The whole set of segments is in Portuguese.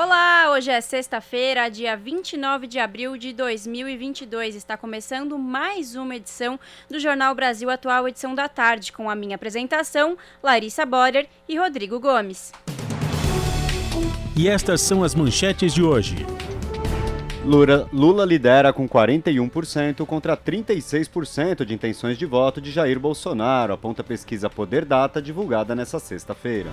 Olá, hoje é sexta-feira, dia 29 de abril de 2022. Está começando mais uma edição do Jornal Brasil Atual, edição da tarde, com a minha apresentação, Larissa Borer e Rodrigo Gomes. E estas são as manchetes de hoje. Lula, Lula lidera com 41% contra 36% de intenções de voto de Jair Bolsonaro, aponta a pesquisa Poder Data divulgada nesta sexta-feira.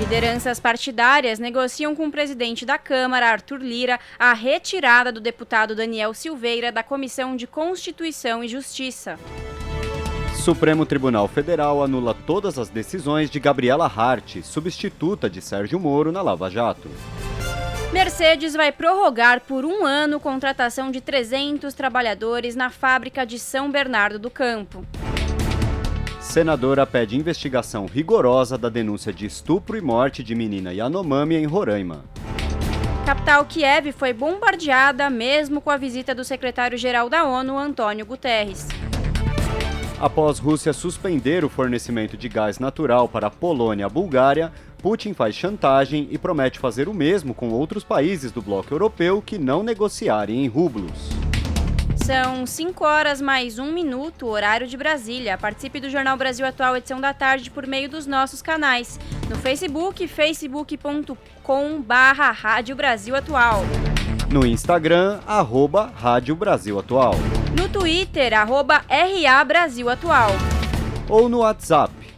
Lideranças partidárias negociam com o presidente da Câmara, Arthur Lira, a retirada do deputado Daniel Silveira da Comissão de Constituição e Justiça. Supremo Tribunal Federal anula todas as decisões de Gabriela Hart, substituta de Sérgio Moro na Lava Jato. Mercedes vai prorrogar por um ano contratação de 300 trabalhadores na fábrica de São Bernardo do Campo. Senadora pede investigação rigorosa da denúncia de estupro e morte de menina Yanomami em Roraima. Capital Kiev foi bombardeada mesmo com a visita do secretário-geral da ONU, Antônio Guterres. Após Rússia suspender o fornecimento de gás natural para a Polônia e a Bulgária, Putin faz chantagem e promete fazer o mesmo com outros países do bloco europeu que não negociarem em rublos. São 5 horas mais um minuto, horário de Brasília. Participe do Jornal Brasil Atual, edição da tarde, por meio dos nossos canais. No Facebook, facebook.com barra Rádio Brasil Atual. No Instagram, arroba Rádio Brasil Atual. No Twitter, arroba RA Brasil Atual. Ou no WhatsApp,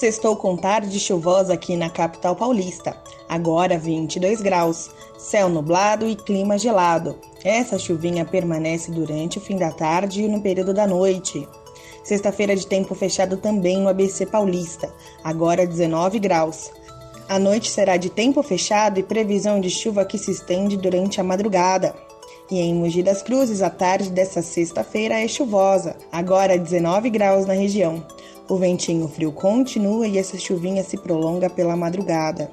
Sextou com tarde chuvosa aqui na capital paulista. Agora 22 graus, céu nublado e clima gelado. Essa chuvinha permanece durante o fim da tarde e no período da noite. Sexta-feira de tempo fechado também no ABC Paulista, agora 19 graus. A noite será de tempo fechado e previsão de chuva que se estende durante a madrugada. E em Mogi das Cruzes, a tarde desta sexta-feira é chuvosa, agora 19 graus na região. O ventinho frio continua e essa chuvinha se prolonga pela madrugada.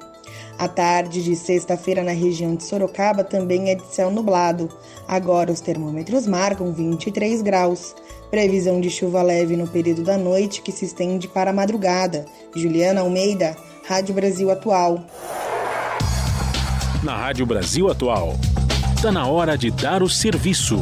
A tarde de sexta-feira na região de Sorocaba também é de céu nublado. Agora os termômetros marcam 23 graus. Previsão de chuva leve no período da noite que se estende para a madrugada. Juliana Almeida, Rádio Brasil Atual. Na Rádio Brasil Atual. Está na hora de dar o serviço.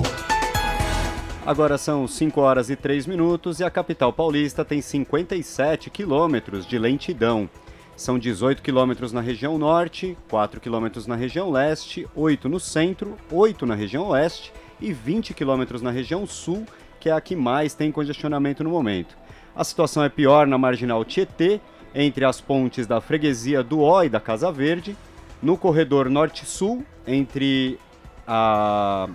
Agora são 5 horas e 3 minutos e a capital paulista tem 57 quilômetros de lentidão. São 18 quilômetros na região norte, 4 quilômetros na região leste, 8 no centro, 8 na região oeste e 20 quilômetros na região sul, que é a que mais tem congestionamento no momento. A situação é pior na marginal Tietê, entre as pontes da freguesia do Ó e da Casa Verde, no corredor norte-sul, entre a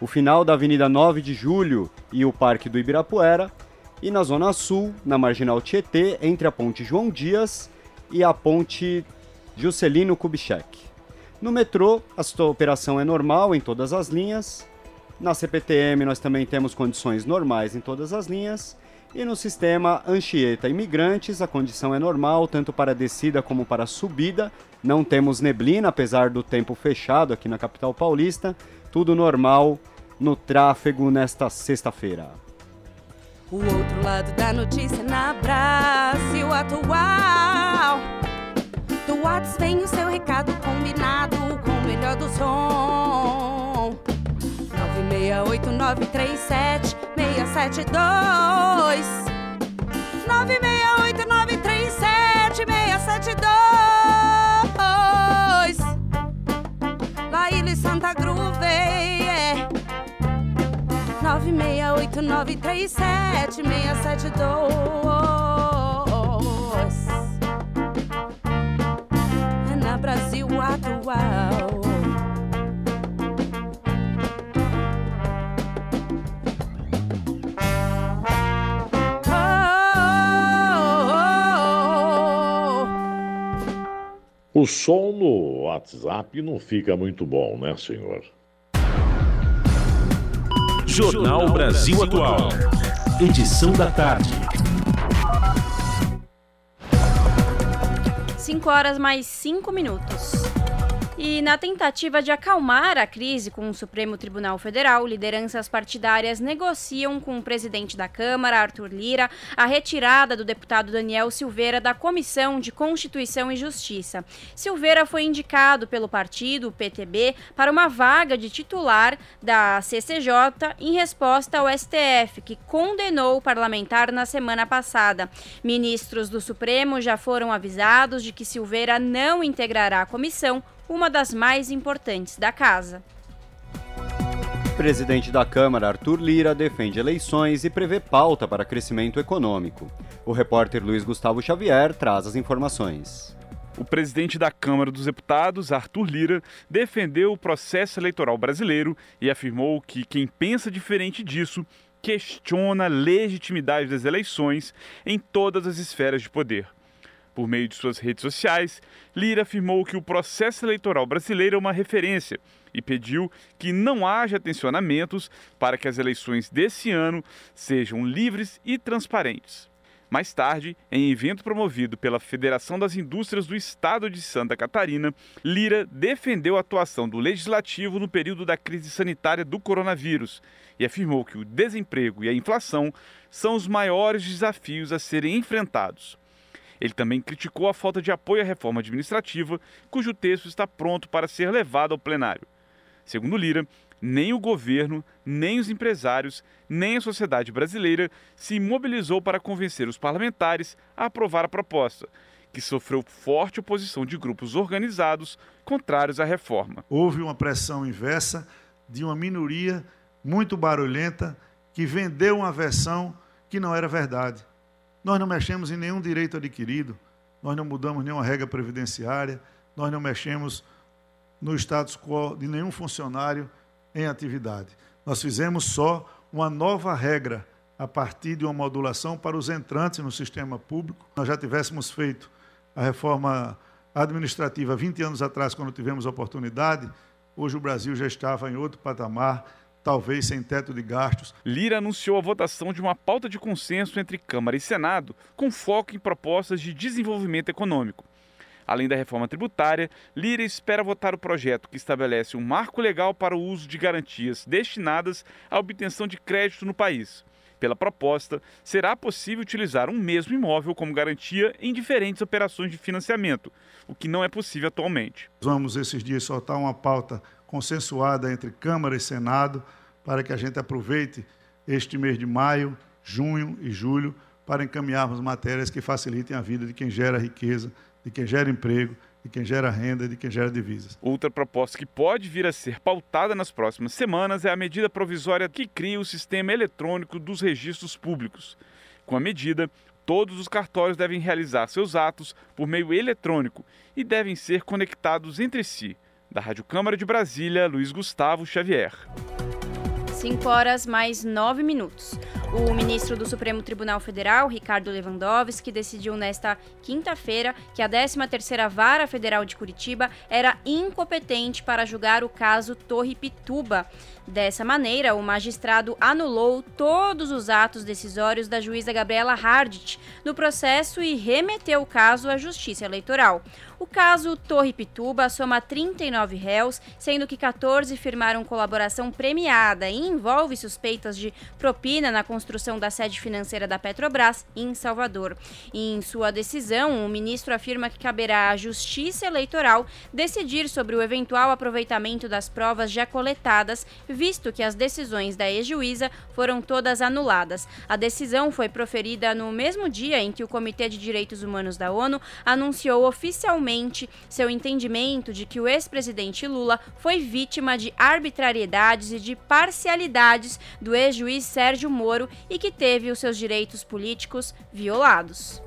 o final da Avenida 9 de Julho e o Parque do Ibirapuera, e na Zona Sul, na Marginal Tietê, entre a Ponte João Dias e a Ponte Juscelino Kubitschek. No metrô, a operação é normal em todas as linhas. Na CPTM, nós também temos condições normais em todas as linhas. E no sistema Anchieta Imigrantes, a condição é normal, tanto para descida como para subida. Não temos neblina, apesar do tempo fechado aqui na capital paulista tudo normal no tráfego nesta sexta-feira. O outro lado da notícia na Brasil Atual. Do Whats vem o seu recado combinado com o melhor do som. 968-937-672 968-937-672 Laíla Santa Groove 68937 672 É na Brasil atual O som no WhatsApp não fica muito bom, né, senhor? Jornal Brasil Atual. Edição da tarde. 5 horas mais 5 minutos. E na tentativa de acalmar a crise com o Supremo Tribunal Federal, lideranças partidárias negociam com o presidente da Câmara, Arthur Lira, a retirada do deputado Daniel Silveira da Comissão de Constituição e Justiça. Silveira foi indicado pelo partido, o PTB, para uma vaga de titular da CCJ em resposta ao STF, que condenou o parlamentar na semana passada. Ministros do Supremo já foram avisados de que Silveira não integrará a comissão uma das mais importantes da casa. Presidente da Câmara, Arthur Lira, defende eleições e prevê pauta para crescimento econômico. O repórter Luiz Gustavo Xavier traz as informações. O presidente da Câmara dos Deputados, Arthur Lira, defendeu o processo eleitoral brasileiro e afirmou que quem pensa diferente disso questiona a legitimidade das eleições em todas as esferas de poder. Por meio de suas redes sociais, Lira afirmou que o processo eleitoral brasileiro é uma referência e pediu que não haja tensionamentos para que as eleições desse ano sejam livres e transparentes. Mais tarde, em evento promovido pela Federação das Indústrias do Estado de Santa Catarina, Lira defendeu a atuação do legislativo no período da crise sanitária do coronavírus e afirmou que o desemprego e a inflação são os maiores desafios a serem enfrentados. Ele também criticou a falta de apoio à reforma administrativa, cujo texto está pronto para ser levado ao plenário. Segundo Lira, nem o governo, nem os empresários, nem a sociedade brasileira se mobilizou para convencer os parlamentares a aprovar a proposta, que sofreu forte oposição de grupos organizados contrários à reforma. Houve uma pressão inversa de uma minoria muito barulhenta que vendeu uma versão que não era verdade. Nós não mexemos em nenhum direito adquirido, nós não mudamos nenhuma regra previdenciária, nós não mexemos no status quo de nenhum funcionário em atividade. Nós fizemos só uma nova regra a partir de uma modulação para os entrantes no sistema público. Nós já tivéssemos feito a reforma administrativa 20 anos atrás, quando tivemos a oportunidade, hoje o Brasil já estava em outro patamar talvez sem teto de gastos. Lira anunciou a votação de uma pauta de consenso entre Câmara e Senado, com foco em propostas de desenvolvimento econômico. Além da reforma tributária, Lira espera votar o projeto que estabelece um marco legal para o uso de garantias destinadas à obtenção de crédito no país. Pela proposta, será possível utilizar um mesmo imóvel como garantia em diferentes operações de financiamento, o que não é possível atualmente. Vamos, esses dias, soltar uma pauta consensuada entre Câmara e Senado para que a gente aproveite este mês de maio, junho e julho para encaminharmos matérias que facilitem a vida de quem gera riqueza, de quem gera emprego, de quem gera renda de quem gera divisas. Outra proposta que pode vir a ser pautada nas próximas semanas é a medida provisória que cria o sistema eletrônico dos registros públicos. Com a medida, todos os cartórios devem realizar seus atos por meio eletrônico e devem ser conectados entre si. Da Rádio Câmara de Brasília, Luiz Gustavo Xavier. 5 horas mais 9 minutos. O ministro do Supremo Tribunal Federal, Ricardo Lewandowski, decidiu nesta quinta-feira que a 13ª Vara Federal de Curitiba era incompetente para julgar o caso Torre Pituba. Dessa maneira, o magistrado anulou todos os atos decisórios da juíza Gabriela Hardit no processo e remeteu o caso à Justiça Eleitoral. O caso Torre Pituba soma 39 réus, sendo que 14 firmaram colaboração premiada e envolve suspeitas de propina na construção da sede financeira da Petrobras em Salvador. em sua decisão, o ministro afirma que caberá à Justiça Eleitoral decidir sobre o eventual aproveitamento das provas já coletadas, visto que as decisões da ex-juíza foram todas anuladas. A decisão foi proferida no mesmo dia em que o Comitê de Direitos Humanos da ONU anunciou oficialmente seu entendimento de que o ex-presidente Lula foi vítima de arbitrariedades e de parcialidade ilegalidades do ex-juiz Sérgio Moro e que teve os seus direitos políticos violados.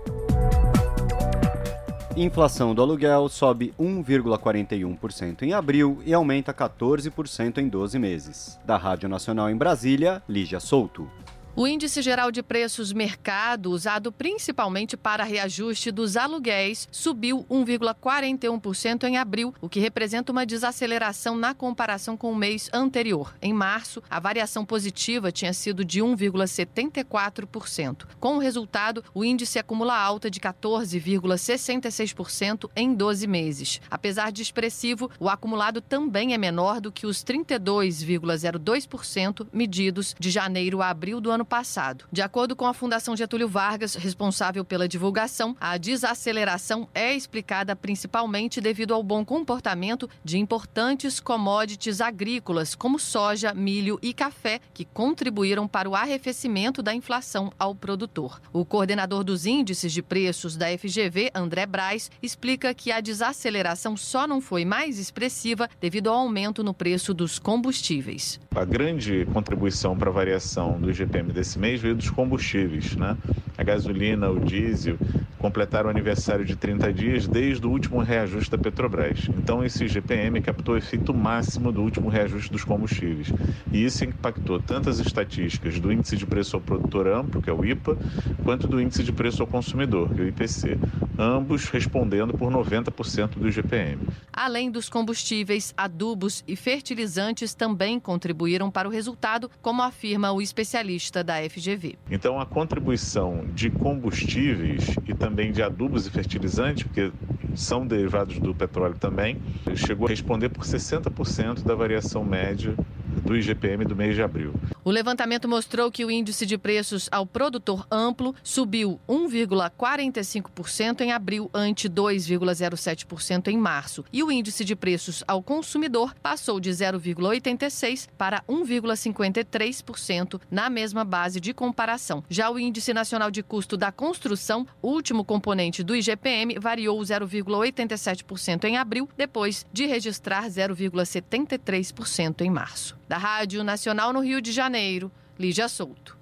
Inflação do aluguel sobe 1,41% em abril e aumenta 14% em 12 meses. Da Rádio Nacional em Brasília, Lígia Souto. O índice geral de preços mercado, usado principalmente para reajuste dos aluguéis, subiu 1,41% em abril, o que representa uma desaceleração na comparação com o mês anterior. Em março, a variação positiva tinha sido de 1,74%. Com o resultado, o índice acumula alta de 14,66% em 12 meses. Apesar de expressivo, o acumulado também é menor do que os 32,02% medidos de janeiro a abril do ano passado. De acordo com a Fundação Getúlio Vargas, responsável pela divulgação, a desaceleração é explicada principalmente devido ao bom comportamento de importantes commodities agrícolas, como soja, milho e café, que contribuíram para o arrefecimento da inflação ao produtor. O coordenador dos índices de preços da FGV, André Braz, explica que a desaceleração só não foi mais expressiva devido ao aumento no preço dos combustíveis. A grande contribuição para a variação do IGPM desse mês veio dos combustíveis, né? A gasolina, o diesel completaram o aniversário de 30 dias desde o último reajuste da Petrobras. Então esse GPM captou o efeito máximo do último reajuste dos combustíveis. E isso impactou tanto as estatísticas do índice de preço ao produtor amplo, que é o IPA, quanto do índice de preço ao consumidor, que é o IPC, ambos respondendo por 90% do GPM. Além dos combustíveis, adubos e fertilizantes também contribuíram para o resultado, como afirma o especialista da FGV. Então, a contribuição de combustíveis e também de adubos e fertilizantes, porque são derivados do petróleo também, chegou a responder por 60% da variação média do IGPM do mês de abril. O levantamento mostrou que o índice de preços ao produtor amplo subiu 1,45% em abril ante 2,07% em março, e o índice de preços ao consumidor passou de 0,86 para 1,53% na mesma base de comparação. Já o índice nacional de custo da construção, último componente do IGPM, variou 0,87% em abril, depois de registrar 0,73% em março. Da Rádio Nacional no Rio de Janeiro, Lígia Souto.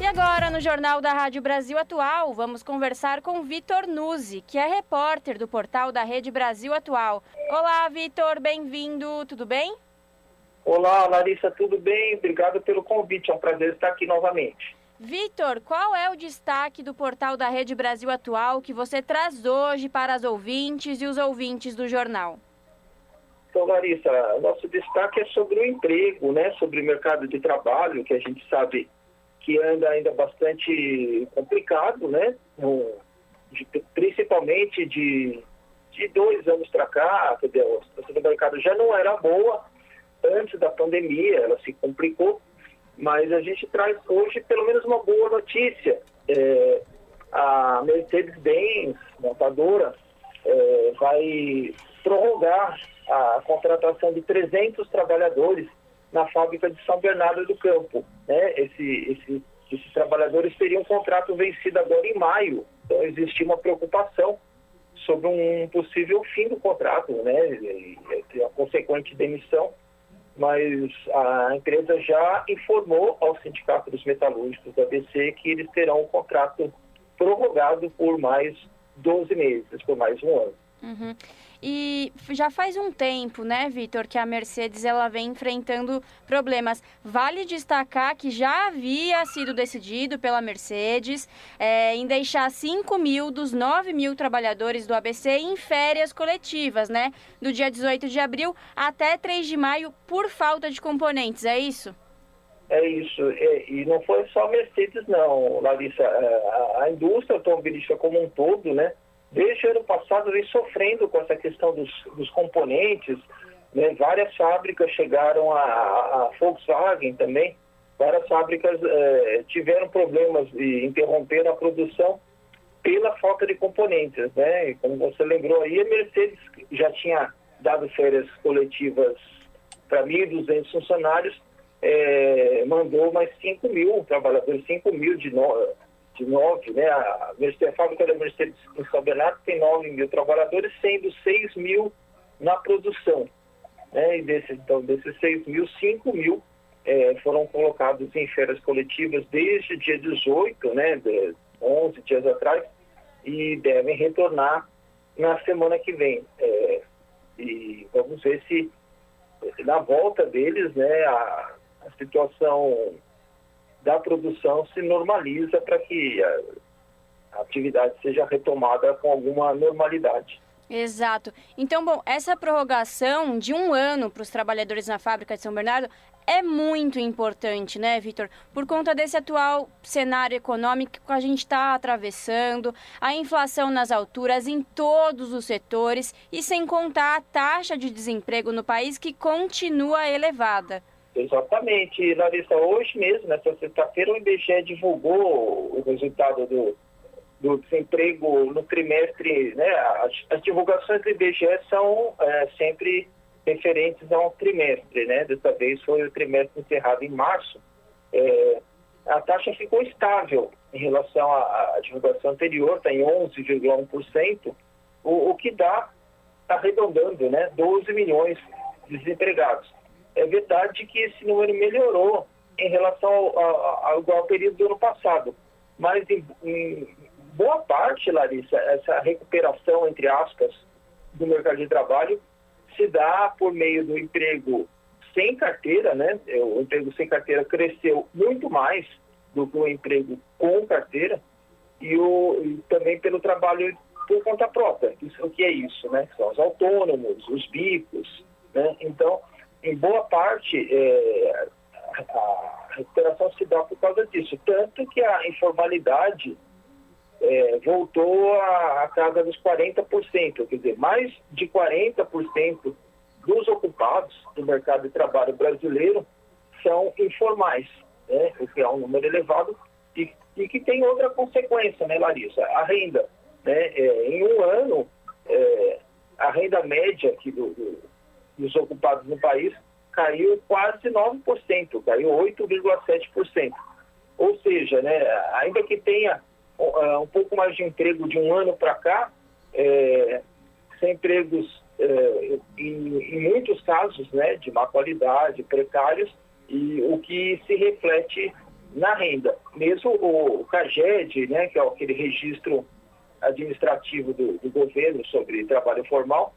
E agora, no Jornal da Rádio Brasil Atual, vamos conversar com Vitor Nuzzi, que é repórter do portal da Rede Brasil Atual. Olá, Vitor, bem-vindo, tudo bem? Olá, Larissa, tudo bem? Obrigado pelo convite, é um prazer estar aqui novamente. Vitor, qual é o destaque do portal da Rede Brasil Atual que você traz hoje para as ouvintes e os ouvintes do jornal? Então, Larissa, nosso destaque é sobre o emprego, né? sobre o mercado de trabalho, que a gente sabe que anda ainda bastante complicado, né? De, principalmente de, de dois anos para cá, a situação do mercado já não era boa antes da pandemia, ela se complicou mas a gente traz hoje pelo menos uma boa notícia. É, a Mercedes-Benz, montadora, é, vai prorrogar a contratação de 300 trabalhadores na fábrica de São Bernardo do Campo. Né? Esse, esse, esses trabalhadores teriam um contrato vencido agora em maio, então existia uma preocupação sobre um possível fim do contrato, né? e, e a consequente demissão mas a empresa já informou ao Sindicato dos Metalúrgicos da BC que eles terão um contrato prorrogado por mais 12 meses, por mais um ano. Uhum. E já faz um tempo, né, Vitor, que a Mercedes ela vem enfrentando problemas. Vale destacar que já havia sido decidido pela Mercedes é, em deixar 5 mil dos 9 mil trabalhadores do ABC em férias coletivas, né? Do dia 18 de abril até 3 de maio, por falta de componentes, é isso? É isso. E não foi só a Mercedes, não, Larissa. É, a, a indústria automobilística como um todo, né? Desde o ano passado vem sofrendo com essa questão dos, dos componentes. Né? Várias fábricas chegaram a, a, Volkswagen também, várias fábricas eh, tiveram problemas e interromperam a produção pela falta de componentes. Né? E como você lembrou aí, a Mercedes já tinha dado férias coletivas para 1.200 funcionários, eh, mandou mais 5 mil trabalhadores, 5 mil de novo de 9, né? A, a fábrica da Mercedes em São Bernardo tem 9 mil trabalhadores, sendo 6 mil na produção. né? E desses, então, desses 6 mil, 5 mil é, foram colocados em férias coletivas desde o dia 18, né? De 11 dias atrás, e devem retornar na semana que vem. É, e vamos ver se na volta deles, né, a, a situação da produção se normaliza para que a, atividade seja retomada com alguma normalidade. Exato. Então, bom, essa prorrogação de um ano para os trabalhadores na fábrica de São Bernardo é muito importante, né, Vitor? Por conta desse atual cenário econômico que a gente está atravessando, a inflação nas alturas em todos os setores e sem contar a taxa de desemprego no país que continua elevada. Exatamente, Larissa. Hoje mesmo, nessa sexta-feira, o IBGE divulgou o resultado do, do desemprego no trimestre. Né? As, as divulgações do IBGE são é, sempre referentes a um trimestre. Né? Dessa vez foi o trimestre encerrado em março. É, a taxa ficou estável em relação à, à divulgação anterior, está em 11,1%, o, o que dá, arredondando, né, 12 milhões de desempregados. É verdade que esse número melhorou em relação ao, ao, ao período do ano passado, mas em, em boa parte, Larissa, essa recuperação, entre aspas, do mercado de trabalho se dá por meio do emprego sem carteira, né? O emprego sem carteira cresceu muito mais do que o emprego com carteira e, o, e também pelo trabalho por conta própria. Isso, o que é isso, né? São os autônomos, os bicos, né? Então, em boa parte, é, a recuperação se dá por causa disso. Tanto que a informalidade é, voltou à, casa dos 40%, quer dizer, mais de 40% dos ocupados do mercado de trabalho brasileiro são informais, né, o que é um número elevado e, e que tem outra consequência, né, Larissa? A renda. Né, é, em um ano, é, a renda média aqui do, do, dos ocupados no país caiu quase 9%, caiu 8,7%. Ou seja, né, ainda que tenha uh, um pouco mais de emprego de um ano para cá, é, sem empregos, é, em, em, muitos casos, né, de má qualidade, precários, e o que se reflete na renda. Mesmo o, o CAGED, né, que é aquele registro administrativo do, do governo sobre trabalho formal,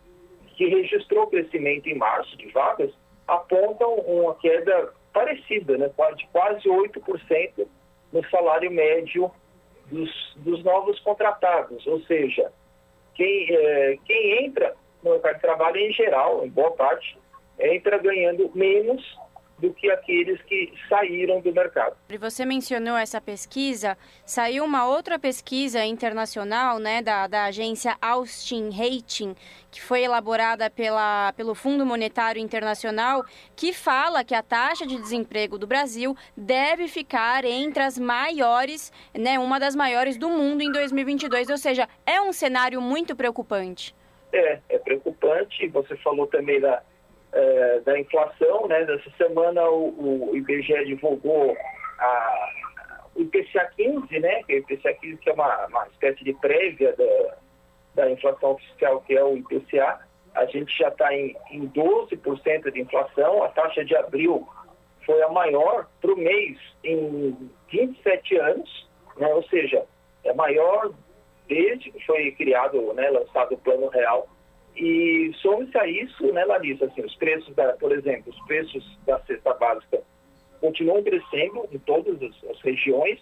que registrou crescimento em março de vagas, apontam uma queda parecida, né, de quase 8% no salário médio dos, dos novos contratados, ou seja, quem, é, quem entra no mercado de trabalho em geral, em boa parte, entra ganhando menos do que aqueles que saíram do mercado. E você mencionou essa pesquisa, saiu uma outra pesquisa internacional, né, da, da agência Austin Rating, que foi elaborada pela, pelo Fundo Monetário Internacional, que fala que a taxa de desemprego do Brasil deve ficar entre as maiores, né, uma das maiores do mundo em 2022, ou seja, é um cenário muito preocupante. É, é preocupante. Você falou também da é, da inflação. Né? Nessa semana o, o IBGE divulgou a, o IPCA 15, né? que o IPCA 15 que é uma, uma espécie de prévia da, da inflação fiscal, que é o IPCA. A gente já está em, em 12% de inflação, a taxa de abril foi a maior para o mês em 27 anos, né? ou seja, é maior desde que foi criado, né, lançado o Plano Real e some-se a isso, né, Larissa, assim, os preços, da, por exemplo, os preços da cesta básica continuam crescendo em todas as, as regiões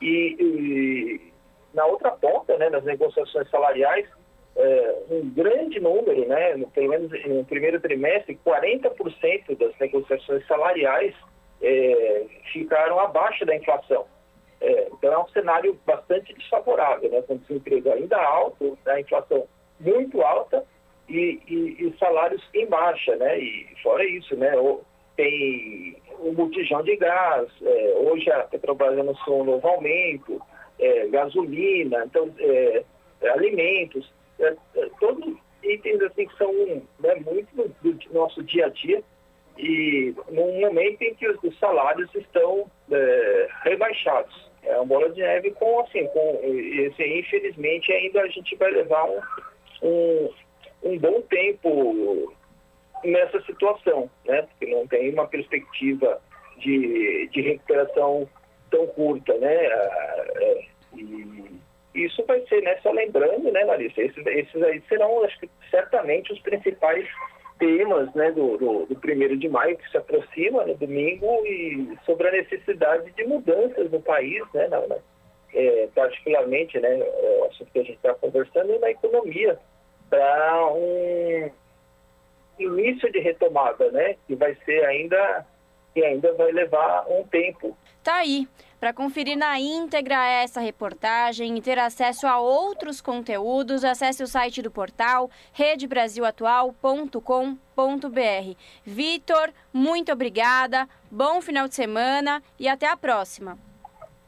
e, e, na outra ponta, né, nas negociações salariais, é, um grande número, né, no, pelo menos no primeiro trimestre, 40% das negociações salariais é, ficaram abaixo da inflação. É, então é um cenário bastante desfavorável, né, com desemprego ainda alto, a inflação muito alta e, e, e, salários em baixa, né? E fora isso, né? Tem o multijão de gás, é, hoje a Petrobras anunciou um novo aumento, é, gasolina, então, é, é alimentos, é, é, todos itens assim que são né, muito do, do, nosso dia a dia e num momento em que os, os salários estão rebaixados. É uma bola de neve com, assim, com esse, infelizmente ainda a gente vai levar um, um um bom tempo nessa situação, né? Porque não tem uma perspectiva de, de recuperação tão curta, né? É, e isso vai ser, né? Só lembrando, né, Larissa, esses, esses aí serão, acho que certamente os principais temas, né, do, do, do primeiro de maio que se aproxima no domingo e sobre a necessidade de mudanças no país, né, na, na, é, particularmente, né, é o assunto que a gente está conversando na economia para um início de retomada, né, que vai ser ainda que ainda vai levar um tempo. Tá aí. Para conferir na íntegra essa reportagem e ter acesso a outros conteúdos, acesse o site do portal redebrasilatual.com.br. Vitor, muito obrigada, bom final de semana e até a próxima.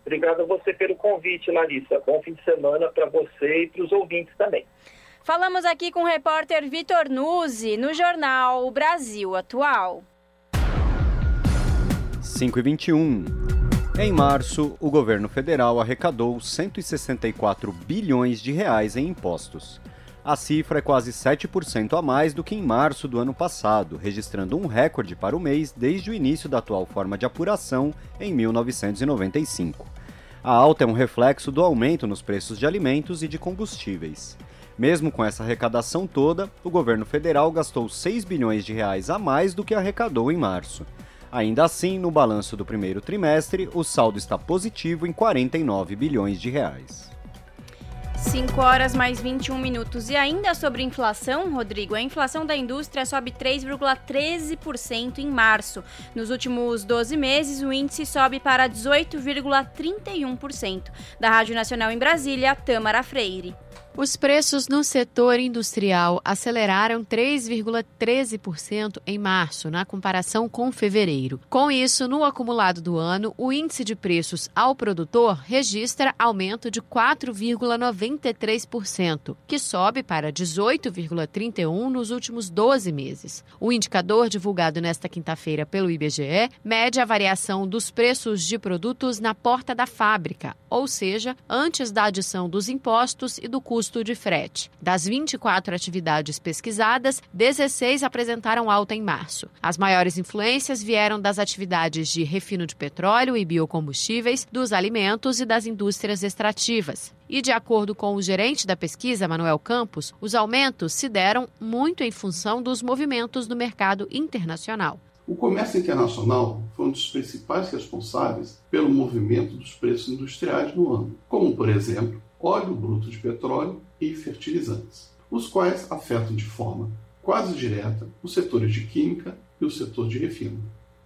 Obrigado a você pelo convite, Larissa. Bom fim de semana para você e para os ouvintes também. Falamos aqui com o repórter Vitor Nuzzi, no jornal Brasil Atual. 5 e 21. Em março, o governo federal arrecadou 164 bilhões de reais em impostos. A cifra é quase 7% a mais do que em março do ano passado, registrando um recorde para o mês desde o início da atual forma de apuração em 1995. A alta é um reflexo do aumento nos preços de alimentos e de combustíveis. Mesmo com essa arrecadação toda, o governo federal gastou 6 bilhões de reais a mais do que arrecadou em março. Ainda assim, no balanço do primeiro trimestre, o saldo está positivo em 49 bilhões de reais. 5 horas mais 21 minutos. E ainda sobre inflação, Rodrigo, a inflação da indústria sobe 3,13% em março. Nos últimos 12 meses, o índice sobe para 18,31%. Da Rádio Nacional em Brasília, Tâmara Freire. Os preços no setor industrial aceleraram 3,13% em março, na comparação com fevereiro. Com isso, no acumulado do ano, o índice de preços ao produtor registra aumento de 4,93%, que sobe para 18,31% nos últimos 12 meses. O indicador divulgado nesta quinta-feira pelo IBGE mede a variação dos preços de produtos na porta da fábrica, ou seja, antes da adição dos impostos e do custo custo de frete. Das 24 atividades pesquisadas, 16 apresentaram alta em março. As maiores influências vieram das atividades de refino de petróleo e biocombustíveis, dos alimentos e das indústrias extrativas. E, de acordo com o gerente da pesquisa, Manuel Campos, os aumentos se deram muito em função dos movimentos do mercado internacional. O comércio internacional foi um dos principais responsáveis pelo movimento dos preços industriais no ano, como, por exemplo, óleo bruto de petróleo e fertilizantes, os quais afetam de forma quase direta os setores de química e o setor de refino.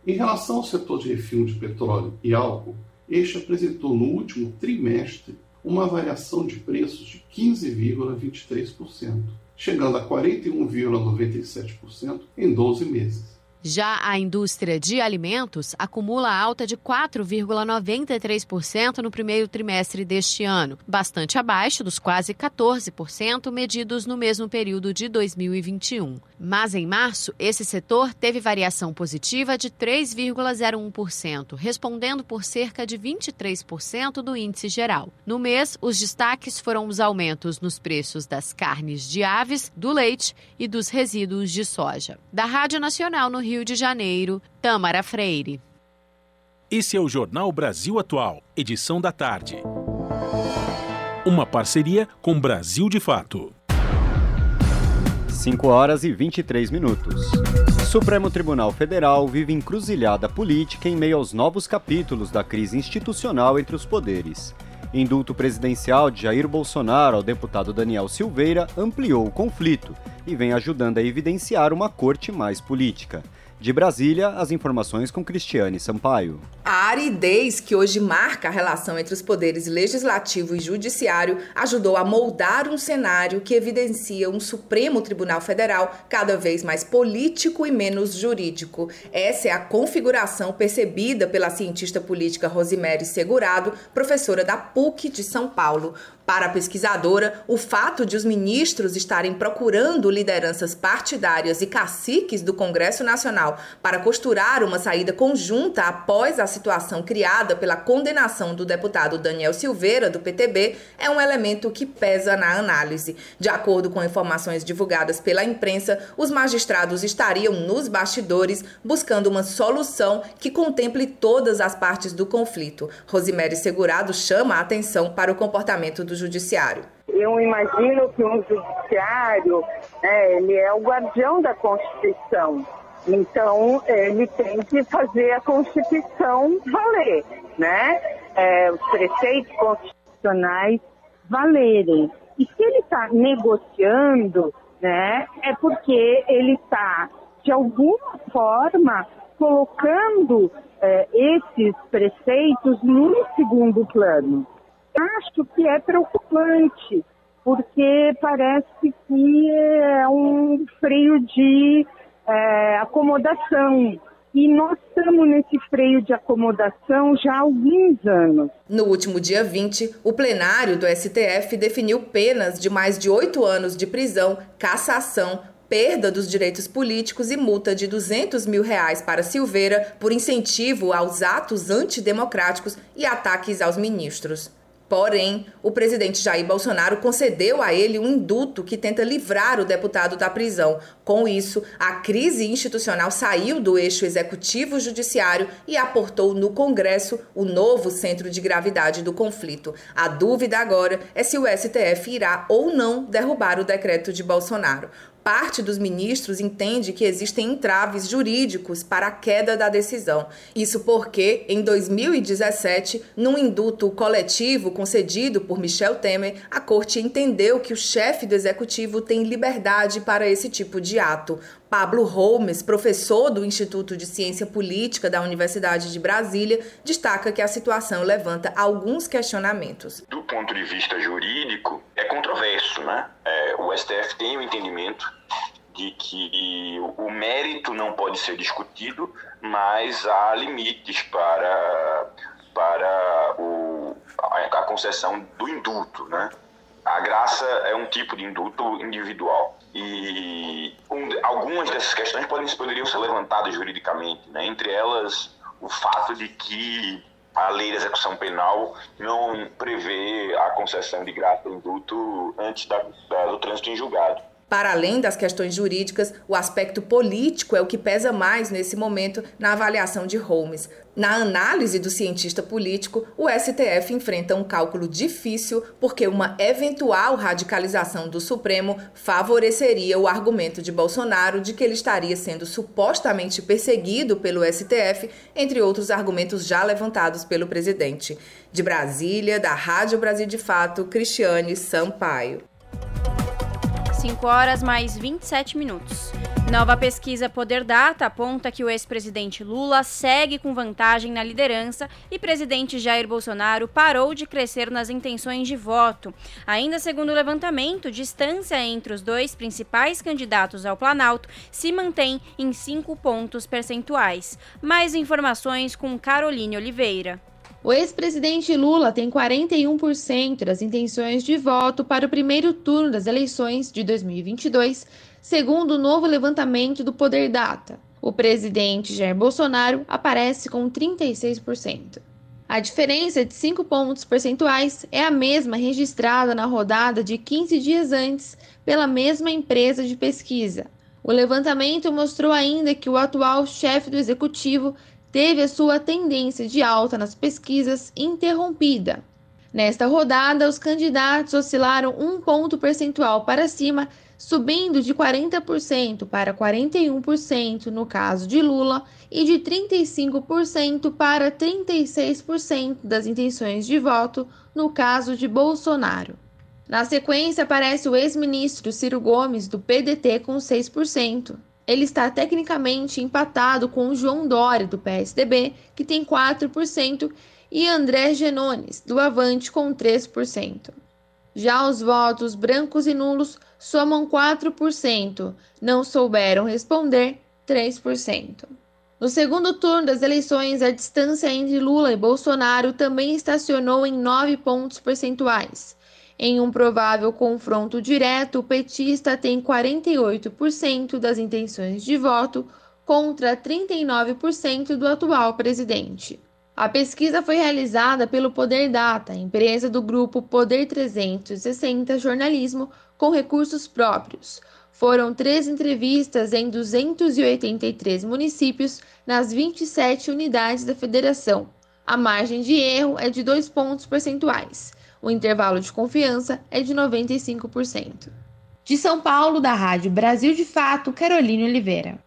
Em relação ao setor de refino de petróleo e álcool, este apresentou no último trimestre uma variação de preços de 15,23%, chegando a 41,97% em 12 meses. Já a indústria de alimentos acumula alta de 4,93% no primeiro trimestre deste ano, bastante abaixo dos quase 14% medidos no mesmo período de 2021. Mas em março, esse setor teve variação positiva de 3,01%, respondendo por cerca de 23% do índice geral. No mês, os destaques foram os aumentos nos preços das carnes de aves, do leite e dos resíduos de soja. Da Rádio Nacional no Rio de Janeiro, Tamara Freire. Esse é o Jornal Brasil Atual, edição da tarde. Uma parceria com Brasil de Fato. 5 horas e 23 minutos. Supremo Tribunal Federal vive encruzilhada política em meio aos novos capítulos da crise institucional entre os poderes. Indulto presidencial de Jair Bolsonaro ao deputado Daniel Silveira ampliou o conflito e vem ajudando a evidenciar uma corte mais política. De Brasília, as informações com Cristiane Sampaio. A aridez que hoje marca a relação entre os poderes legislativo e judiciário ajudou a moldar um cenário que evidencia um Supremo Tribunal Federal cada vez mais político e menos jurídico. Essa é a configuração percebida pela cientista política Rosemary Segurado, professora da PUC de São Paulo. Para a pesquisadora, o fato de os ministros estarem procurando lideranças partidárias e caciques do Congresso Nacional para costurar uma saída conjunta após a situação criada pela condenação do deputado Daniel Silveira, do PTB, é um elemento que pesa na análise. De acordo com informações divulgadas pela imprensa, os magistrados estariam nos bastidores buscando uma solução que contemple todas as partes do conflito. Rosemary Segurado chama a atenção para o comportamento do judiciário. Eu imagino que um judiciário, é, ele é o guardião da Constituição. Então, ele tem que fazer a Constituição valer, né? É, os preceitos constitucionais valerem. E se ele está negociando, né, é porque ele está, de alguma forma, colocando é, esses preceitos no segundo plano. Acho que é preocupante, porque parece que é um freio de é, acomodação. E nós estamos nesse freio de acomodação já há alguns anos. No último dia 20, o plenário do STF definiu penas de mais de oito anos de prisão, cassação, perda dos direitos políticos e multa de 200 mil reais para Silveira por incentivo aos atos antidemocráticos e ataques aos ministros. Porém, o presidente Jair Bolsonaro concedeu a ele um indulto que tenta livrar o deputado da prisão. Com isso, a crise institucional saiu do eixo executivo-judiciário e aportou no Congresso o novo centro de gravidade do conflito. A dúvida agora é se o STF irá ou não derrubar o decreto de Bolsonaro parte dos ministros entende que existem entraves jurídicos para a queda da decisão. Isso porque, em 2017, num indulto coletivo concedido por Michel Temer, a corte entendeu que o chefe do executivo tem liberdade para esse tipo de ato. Pablo Holmes, professor do Instituto de Ciência Política da Universidade de Brasília, destaca que a situação levanta alguns questionamentos. Do ponto de vista jurídico, é controverso, né? É, o STF tem o entendimento de que o mérito não pode ser discutido, mas há limites para, para o, a concessão do indulto, né? A graça é um tipo de indulto individual. E um, algumas dessas questões podem, poderiam ser levantadas juridicamente, né? entre elas o fato de que a lei de execução penal não prevê a concessão de graça ou indulto antes da, da, do trânsito em julgado. Para além das questões jurídicas, o aspecto político é o que pesa mais nesse momento na avaliação de Holmes. Na análise do cientista político, o STF enfrenta um cálculo difícil porque uma eventual radicalização do Supremo favoreceria o argumento de Bolsonaro de que ele estaria sendo supostamente perseguido pelo STF, entre outros argumentos já levantados pelo presidente. De Brasília, da Rádio Brasil de Fato, Cristiane Sampaio. 5 horas mais 27 minutos. Nova pesquisa Poder Data aponta que o ex-presidente Lula segue com vantagem na liderança e presidente Jair Bolsonaro parou de crescer nas intenções de voto. Ainda segundo o levantamento, distância entre os dois principais candidatos ao Planalto se mantém em 5 pontos percentuais. Mais informações com Caroline Oliveira. O ex-presidente Lula tem 41% das intenções de voto para o primeiro turno das eleições de 2022, segundo o novo levantamento do Poder Data. O presidente Jair Bolsonaro aparece com 36%. A diferença de 5 pontos percentuais é a mesma registrada na rodada de 15 dias antes pela mesma empresa de pesquisa. O levantamento mostrou ainda que o atual chefe do executivo teve a sua tendência de alta nas pesquisas interrompida. Nesta rodada, os candidatos oscilaram um ponto percentual para cima, subindo de 40% para 41% no caso de Lula e de 35% para 36% das intenções de voto no caso de Bolsonaro. Na sequência, aparece o ex-ministro Ciro Gomes, do PDT, com 6% ele está tecnicamente empatado com João Dória, do PSDB, que tem 4%, e André Genones, do Avante, com 3%. Já os votos brancos e nulos somam 4%, não souberam responder 3%. No segundo turno das eleições, a distância entre Lula e Bolsonaro também estacionou em 9 pontos percentuais. Em um provável confronto direto, o petista tem 48% das intenções de voto contra 39% do atual presidente. A pesquisa foi realizada pelo Poder Data, empresa do grupo Poder 360 Jornalismo com recursos próprios. Foram três entrevistas em 283 municípios nas 27 unidades da federação. A margem de erro é de 2 pontos percentuais. O intervalo de confiança é de 95%. De São Paulo, da Rádio Brasil de Fato, Caroline Oliveira.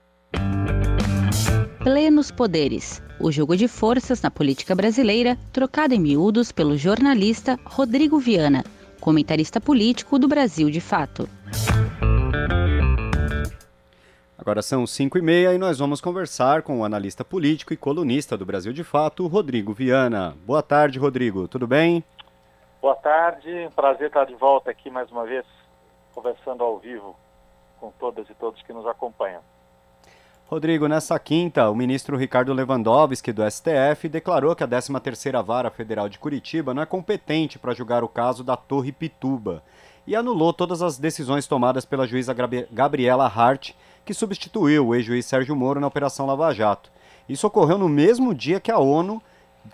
Plenos Poderes. O jogo de forças na política brasileira, trocado em miúdos pelo jornalista Rodrigo Viana, comentarista político do Brasil de Fato. Agora são 5 e meia e nós vamos conversar com o analista político e colunista do Brasil de Fato, Rodrigo Viana. Boa tarde, Rodrigo. Tudo bem? Boa tarde, prazer estar de volta aqui mais uma vez, conversando ao vivo com todas e todos que nos acompanham. Rodrigo, nessa quinta, o ministro Ricardo Lewandowski, do STF, declarou que a 13ª Vara Federal de Curitiba não é competente para julgar o caso da Torre Pituba e anulou todas as decisões tomadas pela juíza Gabriela Hart, que substituiu o ex-juiz Sérgio Moro na Operação Lava Jato. Isso ocorreu no mesmo dia que a ONU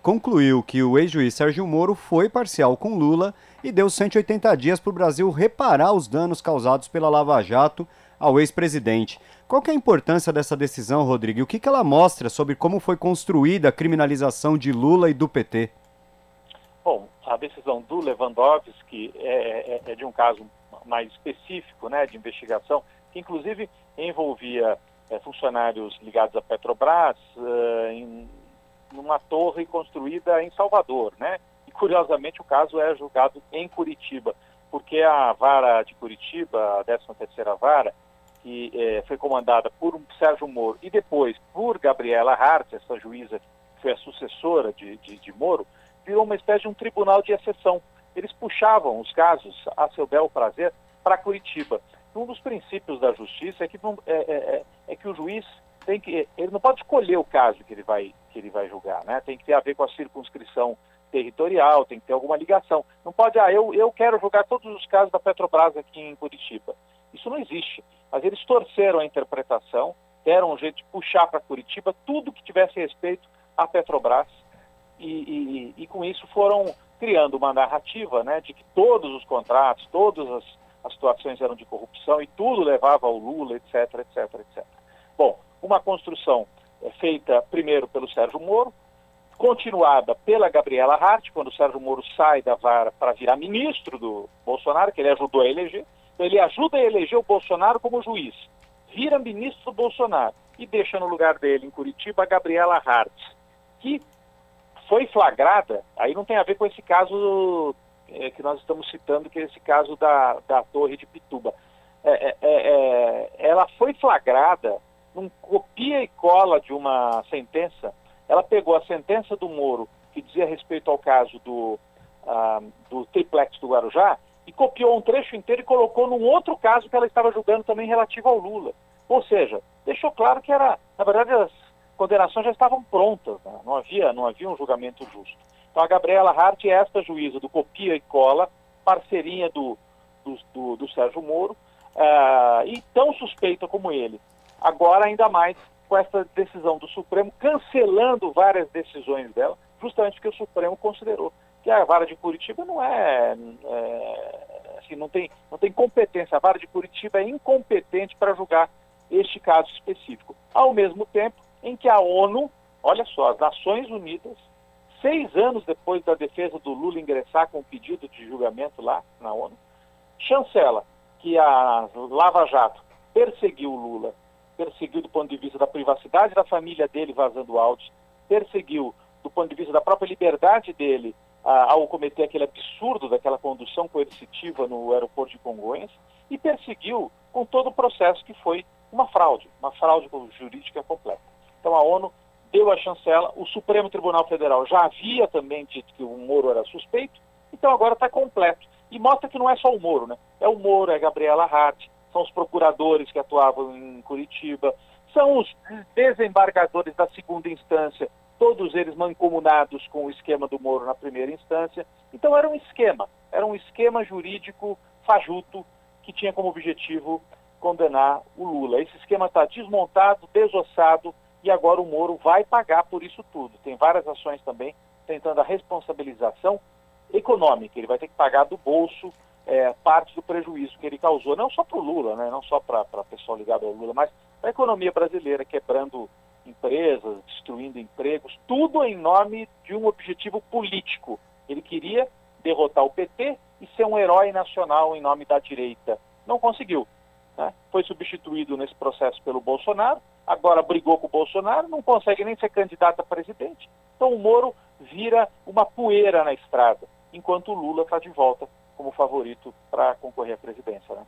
concluiu que o ex-juiz Sérgio Moro foi parcial com Lula e deu 180 dias para o Brasil reparar os danos causados pela Lava Jato ao ex-presidente. Qual é a importância dessa decisão, Rodrigo? E o que, que ela mostra sobre como foi construída a criminalização de Lula e do PT? Bom, a decisão do Lewandowski é, é, é de um caso mais específico, né, de investigação, que inclusive envolvia é, funcionários ligados à Petrobras, uh, em, numa torre construída em Salvador, né? E curiosamente o caso é julgado em Curitiba, porque a vara de Curitiba, a 13ª vara, que é, foi comandada por Sérgio Moro e depois por Gabriela Hart, essa juíza que foi a sucessora de, de, de Moro, virou uma espécie de um tribunal de exceção. Eles puxavam os casos a seu bel prazer para Curitiba. Um dos princípios da justiça é que, é, é, é, é que o juiz tem que ele não pode escolher o caso que ele vai que ele vai julgar, né? Tem que ter a ver com a circunscrição territorial, tem que ter alguma ligação. Não pode, ah, eu, eu quero julgar todos os casos da Petrobras aqui em Curitiba. Isso não existe. Mas eles torceram a interpretação, deram um jeito de puxar para Curitiba tudo que tivesse respeito à Petrobras e, e, e, com isso foram criando uma narrativa né, de que todos os contratos, todas as, as situações eram de corrupção e tudo levava ao Lula, etc, etc, etc. Bom, uma construção é feita primeiro pelo Sérgio Moro, continuada pela Gabriela Hart, quando o Sérgio Moro sai da vara para virar ministro do Bolsonaro, que ele ajudou a eleger. Então, ele ajuda a eleger o Bolsonaro como juiz, vira ministro do Bolsonaro e deixa no lugar dele, em Curitiba, a Gabriela Hart, que foi flagrada, aí não tem a ver com esse caso é, que nós estamos citando, que é esse caso da, da Torre de Pituba. É, é, é, é ela foi flagrada num copia e cola de uma sentença. Ela pegou a sentença do Moro, que dizia respeito ao caso do, ah, do triplex do Guarujá, e copiou um trecho inteiro e colocou num outro caso que ela estava julgando também relativo ao Lula. Ou seja, deixou claro que era, na verdade, as condenações já estavam prontas, né? não, havia, não havia um julgamento justo. Então a Gabriela Hart é esta juíza do copia e cola, parceirinha do, do, do, do Sérgio Moro, uh, e tão suspeita como ele. Agora, ainda mais com essa decisão do Supremo, cancelando várias decisões dela, justamente porque o Supremo considerou que a vara de Curitiba não é, é assim, não tem, não tem competência. A vara de Curitiba é incompetente para julgar este caso específico. Ao mesmo tempo, em que a ONU, olha só, as Nações Unidas, seis anos depois da defesa do Lula ingressar com o pedido de julgamento lá na ONU, chancela que a Lava Jato perseguiu o Lula, perseguiu do ponto de vista da privacidade da família dele vazando áudios, perseguiu do ponto de vista da própria liberdade dele ah, ao cometer aquele absurdo daquela condução coercitiva no aeroporto de Congonhas e perseguiu com todo o processo que foi uma fraude, uma fraude jurídica completa. Então a ONU deu a chancela, o Supremo Tribunal Federal já havia também dito que o Moro era suspeito, então agora está completo. E mostra que não é só o Moro, né? É o Moro, é a Gabriela Hart, são os procuradores que atuavam em Curitiba, são os desembargadores da segunda instância, todos eles mancomunados com o esquema do Moro na primeira instância. Então era um esquema. Era um esquema jurídico fajuto que tinha como objetivo condenar o Lula. Esse esquema está desmontado, desossado e agora o Moro vai pagar por isso tudo. Tem várias ações também tentando a responsabilização econômica. Ele vai ter que pagar do bolso é, parte do prejuízo que ele causou, não só para o Lula, né, não só para a pessoa ligada ao Lula, mas para a economia brasileira, quebrando empresas, destruindo empregos, tudo em nome de um objetivo político. Ele queria derrotar o PT e ser um herói nacional em nome da direita. Não conseguiu. Né? Foi substituído nesse processo pelo Bolsonaro, agora brigou com o Bolsonaro, não consegue nem ser candidato a presidente. Então o Moro vira uma poeira na estrada, enquanto o Lula está de volta como favorito para concorrer à presidência. Né?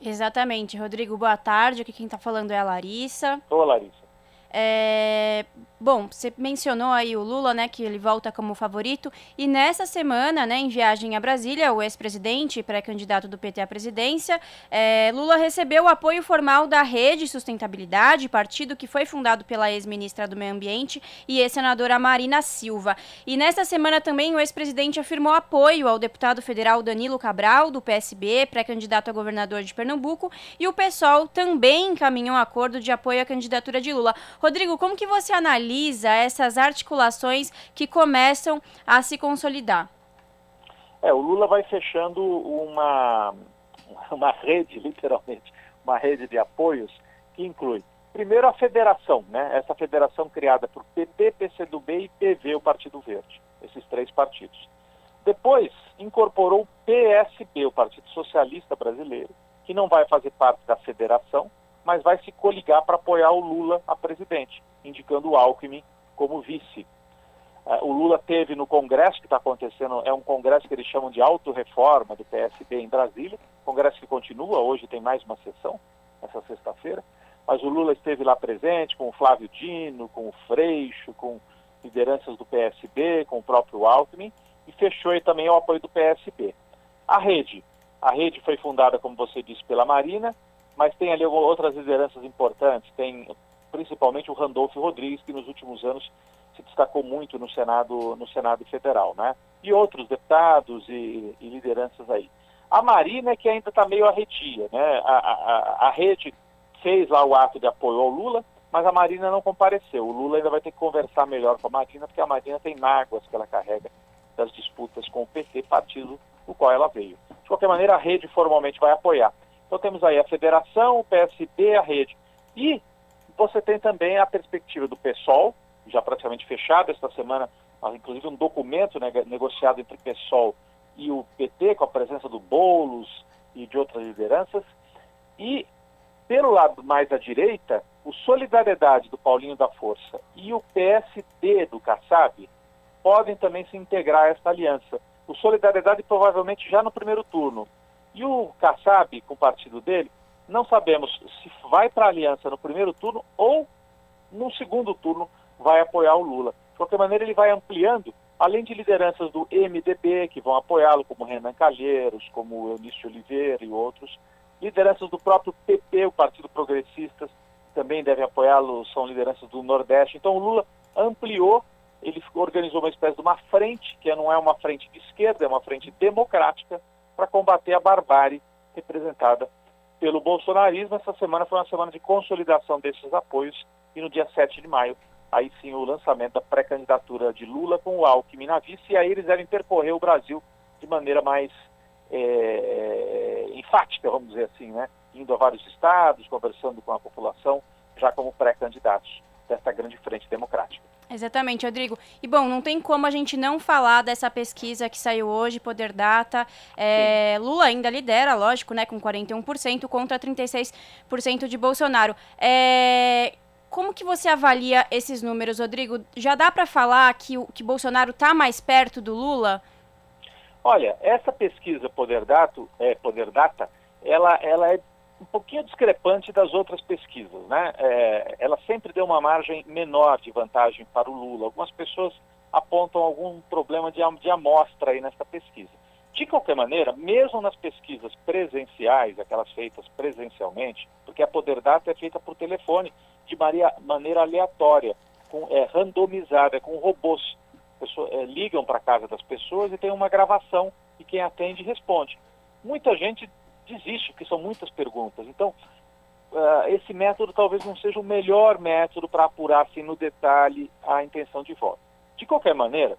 Exatamente. Rodrigo, boa tarde. Aqui quem está falando é a Larissa. Oi, Larissa. É, bom, você mencionou aí o Lula, né, que ele volta como favorito, e nessa semana, né, em viagem a Brasília, o ex-presidente pré-candidato do PT à presidência, é, Lula recebeu o apoio formal da Rede Sustentabilidade, partido que foi fundado pela ex-ministra do Meio Ambiente e ex-senadora Marina Silva. E nessa semana também o ex-presidente afirmou apoio ao deputado federal Danilo Cabral, do PSB, pré-candidato a governador de Pernambuco, e o PSOL também encaminhou um acordo de apoio à candidatura de Lula. Rodrigo, como que você analisa essas articulações que começam a se consolidar? É, o Lula vai fechando uma, uma rede, literalmente, uma rede de apoios que inclui, primeiro, a federação, né? Essa federação criada por PP, PCdoB e PV, o Partido Verde, esses três partidos. Depois, incorporou o PSB, o Partido Socialista Brasileiro, que não vai fazer parte da federação, mas vai se coligar para apoiar o Lula a presidente, indicando o Alckmin como vice. Uh, o Lula teve no congresso que está acontecendo, é um congresso que eles chamam de autorreforma do PSB em Brasília, congresso que continua, hoje tem mais uma sessão, essa sexta-feira, mas o Lula esteve lá presente com o Flávio Dino, com o Freixo, com lideranças do PSB, com o próprio Alckmin, e fechou aí também o apoio do PSB. A rede, a rede foi fundada, como você disse, pela Marina, mas tem ali outras lideranças importantes, tem principalmente o Randolfo Rodrigues, que nos últimos anos se destacou muito no Senado, no Senado Federal, né? E outros deputados e, e lideranças aí. A Marina que ainda está meio arredia, né? A, a, a rede fez lá o ato de apoio ao Lula, mas a Marina não compareceu. O Lula ainda vai ter que conversar melhor com a Marina, porque a Marina tem mágoas que ela carrega das disputas com o PT, partido do qual ela veio. De qualquer maneira, a rede formalmente vai apoiar. Então temos aí a federação, o PSB, a rede. E você tem também a perspectiva do PSOL, já praticamente fechado esta semana, inclusive um documento né, negociado entre o PSOL e o PT, com a presença do Boulos e de outras lideranças. E, pelo lado mais à direita, o Solidariedade do Paulinho da Força e o PSD do Kassab podem também se integrar a esta aliança. O Solidariedade provavelmente já no primeiro turno, e o Kassab, com o partido dele, não sabemos se vai para a aliança no primeiro turno ou no segundo turno vai apoiar o Lula. De qualquer maneira, ele vai ampliando, além de lideranças do MDB, que vão apoiá-lo, como Renan Calheiros, como Eunício Oliveira e outros, lideranças do próprio PP, o Partido Progressista, também devem apoiá-lo, são lideranças do Nordeste. Então, o Lula ampliou, ele organizou uma espécie de uma frente, que não é uma frente de esquerda, é uma frente democrática, para combater a barbárie representada pelo bolsonarismo. Essa semana foi uma semana de consolidação desses apoios e no dia 7 de maio, aí sim o lançamento da pré-candidatura de Lula com o Alckmin na vice, e aí eles devem percorrer o Brasil de maneira mais é, enfática, vamos dizer assim, né? indo a vários estados, conversando com a população, já como pré-candidatos desta grande frente democrática. Exatamente, Rodrigo. E bom, não tem como a gente não falar dessa pesquisa que saiu hoje, Poder Data. É, Lula ainda lidera, lógico, né, com 41% contra 36% de Bolsonaro. É, como que você avalia esses números, Rodrigo? Já dá para falar que o que Bolsonaro está mais perto do Lula? Olha, essa pesquisa Poder Data, é, Poder Data, ela, ela é um pouquinho discrepante das outras pesquisas, né? É, ela sempre deu uma margem menor de vantagem para o Lula. Algumas pessoas apontam algum problema de, de amostra aí nessa pesquisa. De qualquer maneira, mesmo nas pesquisas presenciais, aquelas feitas presencialmente, porque a Poder Data é feita por telefone de maneira aleatória, com, é, randomizada, com robôs. Pessoas, é, ligam para a casa das pessoas e tem uma gravação e quem atende responde. Muita gente desiste, porque são muitas perguntas. Então, uh, esse método talvez não seja o melhor método para apurar assim, no detalhe a intenção de voto. De qualquer maneira,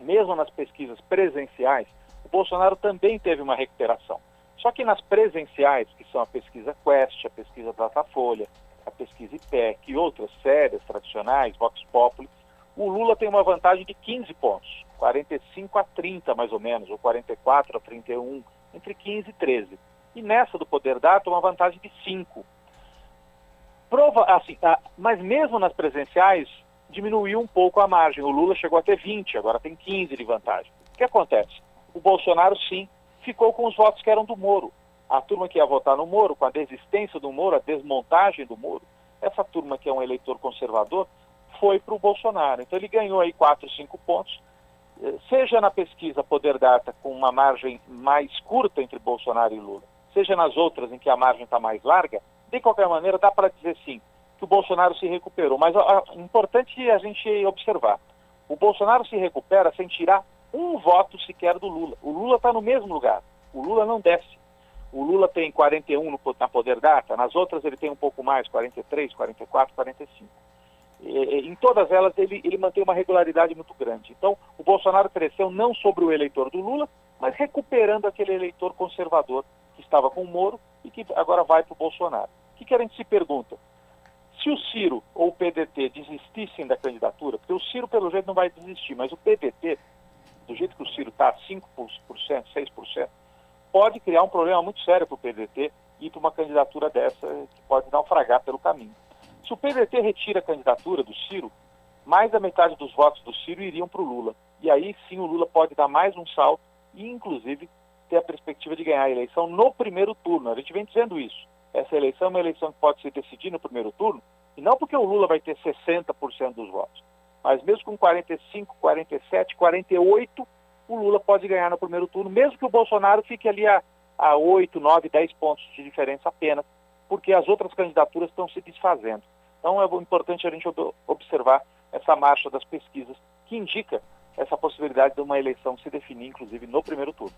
mesmo nas pesquisas presenciais, o Bolsonaro também teve uma recuperação. Só que nas presenciais, que são a pesquisa Quest, a pesquisa Datafolha, a pesquisa IPEC e outras sérias, tradicionais, Vox Populi, o Lula tem uma vantagem de 15 pontos, 45 a 30 mais ou menos, ou 44 a 31, entre 15 e 13. E nessa do Poder Data, uma vantagem de 5. Prova, assim, ah, mas mesmo nas presenciais, diminuiu um pouco a margem. O Lula chegou a ter 20, agora tem 15 de vantagem. O que acontece? O Bolsonaro, sim, ficou com os votos que eram do Moro. A turma que ia votar no Moro, com a desistência do Moro, a desmontagem do Moro, essa turma que é um eleitor conservador, foi para o Bolsonaro. Então ele ganhou aí 4, 5 pontos, seja na pesquisa Poder Data com uma margem mais curta entre Bolsonaro e Lula, seja nas outras em que a margem está mais larga, de qualquer maneira dá para dizer sim que o Bolsonaro se recuperou. Mas é importante a gente observar, o Bolsonaro se recupera sem tirar um voto sequer do Lula. O Lula está no mesmo lugar. O Lula não desce. O Lula tem 41 no, na Poder Data, nas outras ele tem um pouco mais, 43, 44, 45. E, em todas elas ele, ele mantém uma regularidade muito grande. Então, o Bolsonaro cresceu não sobre o eleitor do Lula, mas recuperando aquele eleitor conservador que estava com o Moro e que agora vai para o Bolsonaro. O que, que a gente se pergunta? Se o Ciro ou o PDT desistissem da candidatura, porque o Ciro, pelo jeito, não vai desistir, mas o PDT, do jeito que o Ciro está, 5%, 6%, pode criar um problema muito sério para o PDT ir para uma candidatura dessa que pode naufragar pelo caminho. Se o PDT retira a candidatura do Ciro, mais da metade dos votos do Ciro iriam para o Lula. E aí sim o Lula pode dar mais um salto e, inclusive, ter a perspectiva de ganhar a eleição no primeiro turno. A gente vem dizendo isso. Essa eleição é uma eleição que pode se decidir no primeiro turno, e não porque o Lula vai ter 60% dos votos, mas mesmo com 45, 47, 48, o Lula pode ganhar no primeiro turno, mesmo que o Bolsonaro fique ali a, a 8, 9, 10 pontos de diferença apenas, porque as outras candidaturas estão se desfazendo. Então é importante a gente observar essa marcha das pesquisas que indica essa possibilidade de uma eleição se definir, inclusive, no primeiro turno.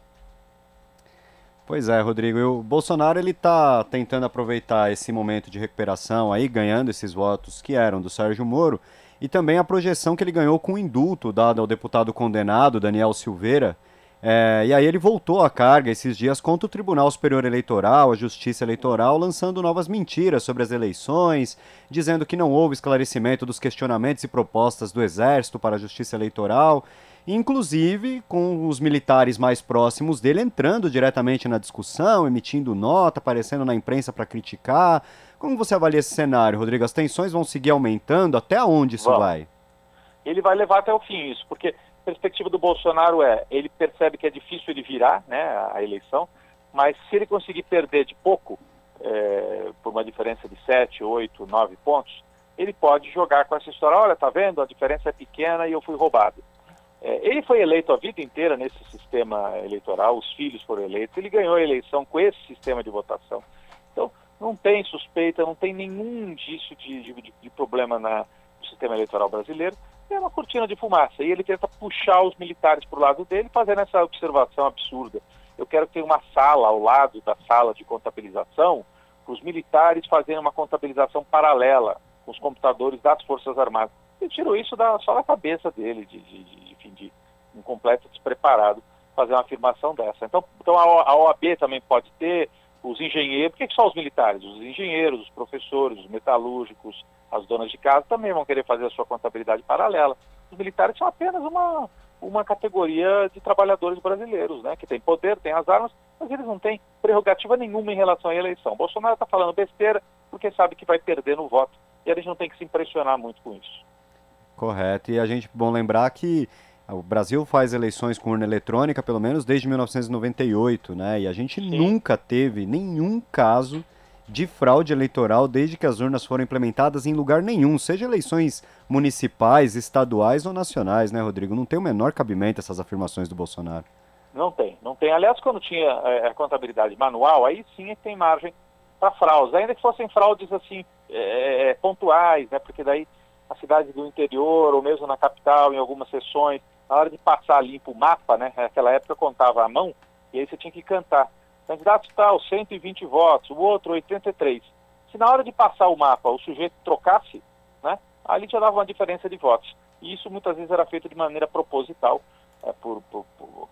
Pois é, Rodrigo. E o Bolsonaro ele está tentando aproveitar esse momento de recuperação aí, ganhando esses votos que eram do Sérgio Moro, e também a projeção que ele ganhou com o indulto dado ao deputado condenado Daniel Silveira. É, e aí ele voltou à carga esses dias contra o Tribunal Superior Eleitoral, a Justiça Eleitoral, lançando novas mentiras sobre as eleições, dizendo que não houve esclarecimento dos questionamentos e propostas do Exército para a Justiça Eleitoral inclusive com os militares mais próximos dele entrando diretamente na discussão, emitindo nota, aparecendo na imprensa para criticar. Como você avalia esse cenário, Rodrigo? As tensões vão seguir aumentando? Até onde isso Bom, vai? Ele vai levar até o fim isso, porque perspectiva do Bolsonaro é, ele percebe que é difícil ele virar né, a eleição, mas se ele conseguir perder de pouco, é, por uma diferença de 7, 8, 9 pontos, ele pode jogar com essa história, olha, tá vendo, a diferença é pequena e eu fui roubado. É, ele foi eleito a vida inteira nesse sistema eleitoral, os filhos foram eleitos, ele ganhou a eleição com esse sistema de votação. Então, não tem suspeita, não tem nenhum indício de, de, de problema na, no sistema eleitoral brasileiro. É uma cortina de fumaça. E ele tenta puxar os militares para o lado dele, fazendo essa observação absurda. Eu quero ter uma sala ao lado da sala de contabilização, para os militares fazerem uma contabilização paralela com os computadores das Forças Armadas. Ele tirou isso da, só da cabeça dele, de, de, de, enfim, de um completo despreparado fazer uma afirmação dessa. Então, então a, OAB também pode ter, os engenheiros, por que só os militares? Os engenheiros, os professores, os metalúrgicos, as donas de casa também vão querer fazer a sua contabilidade paralela. Os militares são apenas uma, uma categoria de trabalhadores brasileiros, né, que tem poder, tem as armas, mas eles não têm prerrogativa nenhuma em relação à eleição. Bolsonaro está falando besteira porque sabe que vai perder no voto e a gente não tem que se impressionar muito com isso. Correto. E a gente, bom lembrar que o Brasil faz eleições com urna eletrônica pelo menos desde 1998, né? E a gente Sim. nunca teve nenhum caso de fraude eleitoral desde que as urnas foram implementadas em lugar nenhum, seja eleições municipais, estaduais ou nacionais, né, Rodrigo? Não tem o menor cabimento essas afirmações do Bolsonaro. Não tem, não tem. Aliás, quando tinha é, a contabilidade manual, aí sim é tem margem para fraudes, ainda que fossem fraudes assim é, pontuais, né? Porque daí na cidade do interior ou mesmo na capital, em algumas sessões, na hora de passar limpo o mapa, né? Naquela época contava a mão, e aí você tinha que cantar. Candidato tal, 120 votos, o outro 83. Se na hora de passar o mapa o sujeito trocasse, né? Ali já dava uma diferença de votos. E isso muitas vezes era feito de maneira proposital, é, por, por,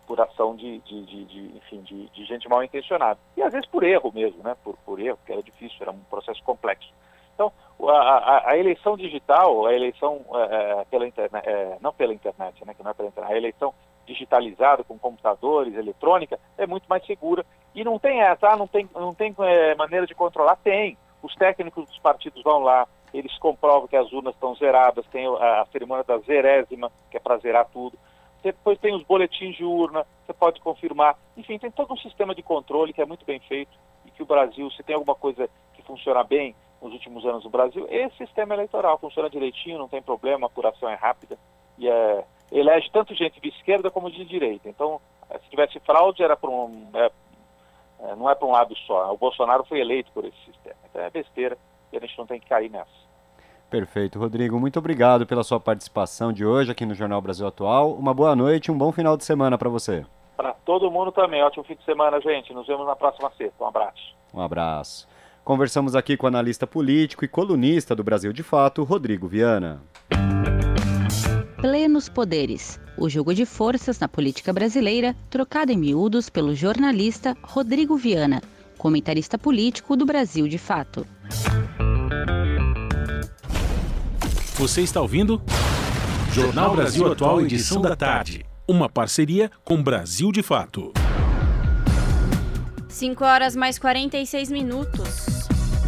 por, ação de, de, de, de enfim, de, gente mal intencionada. E às vezes por erro mesmo, né? Por, por erro, porque era difícil, era um processo complexo. Então, a, a, a eleição digital, a eleição é, é, pela internet, é, não pela internet, né, que não é pela internet, a eleição digitalizada com computadores, eletrônica, é muito mais segura. E não tem essa, ah, não tem, não tem é, maneira de controlar? Tem. Os técnicos dos partidos vão lá, eles comprovam que as urnas estão zeradas, tem a, a cerimônia da zerésima, que é para zerar tudo. Depois tem os boletins de urna, você pode confirmar. Enfim, tem todo um sistema de controle que é muito bem feito e que o Brasil, se tem alguma coisa que funciona bem, nos últimos anos no Brasil, esse sistema eleitoral funciona direitinho, não tem problema, a apuração é rápida e é, elege tanto gente de esquerda como de direita. Então, eh, se tivesse fraude, era por um, é, é, não é para um lado só. O Bolsonaro foi eleito por esse sistema. Então é besteira e a gente não tem que cair nessa. Perfeito, Rodrigo. Muito obrigado pela sua participação de hoje aqui no Jornal Brasil Atual. Uma boa noite e um bom final de semana para você. Para todo mundo também. Ótimo fim de semana, gente. Nos vemos na próxima sexta. Um abraço. Um abraço. Conversamos aqui com o analista político e colunista do Brasil de Fato, Rodrigo Viana. Plenos poderes. O jogo de forças na política brasileira, trocado em miúdos pelo jornalista Rodrigo Viana, comentarista político do Brasil de Fato. Você está ouvindo? Jornal Brasil Atual, edição da tarde. Uma parceria com Brasil de Fato. 5 horas mais 46 minutos.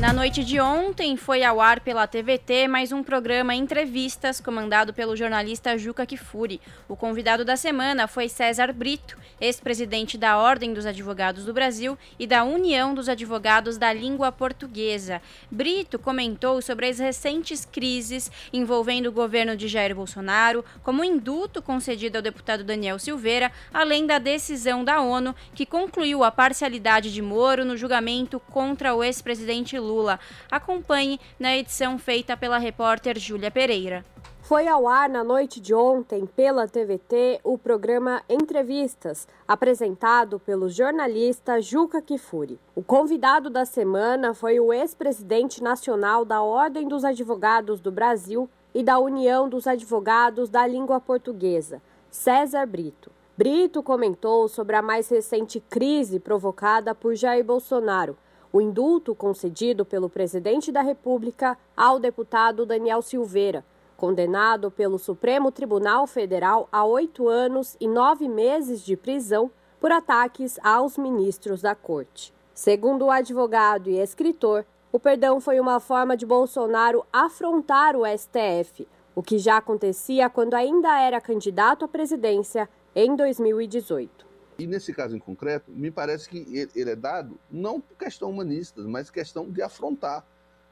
Na noite de ontem foi ao ar pela TVT mais um programa Entrevistas comandado pelo jornalista Juca Kifuri. O convidado da semana foi César Brito, ex-presidente da Ordem dos Advogados do Brasil e da União dos Advogados da Língua Portuguesa. Brito comentou sobre as recentes crises envolvendo o governo de Jair Bolsonaro, como o induto concedido ao deputado Daniel Silveira, além da decisão da ONU que concluiu a parcialidade de Moro no julgamento contra o ex-presidente Lula. Acompanhe na edição feita pela repórter Júlia Pereira. Foi ao ar na noite de ontem pela TVT o programa Entrevistas, apresentado pelo jornalista Juca Kifuri. O convidado da semana foi o ex-presidente nacional da Ordem dos Advogados do Brasil e da União dos Advogados da Língua Portuguesa, César Brito. Brito comentou sobre a mais recente crise provocada por Jair Bolsonaro o indulto concedido pelo presidente da República ao deputado Daniel Silveira, condenado pelo Supremo Tribunal Federal a oito anos e nove meses de prisão por ataques aos ministros da corte. Segundo o advogado e escritor, o perdão foi uma forma de Bolsonaro afrontar o STF, o que já acontecia quando ainda era candidato à presidência em 2018. E nesse caso em concreto, me parece que ele é dado não por questão humanista, mas questão de afrontar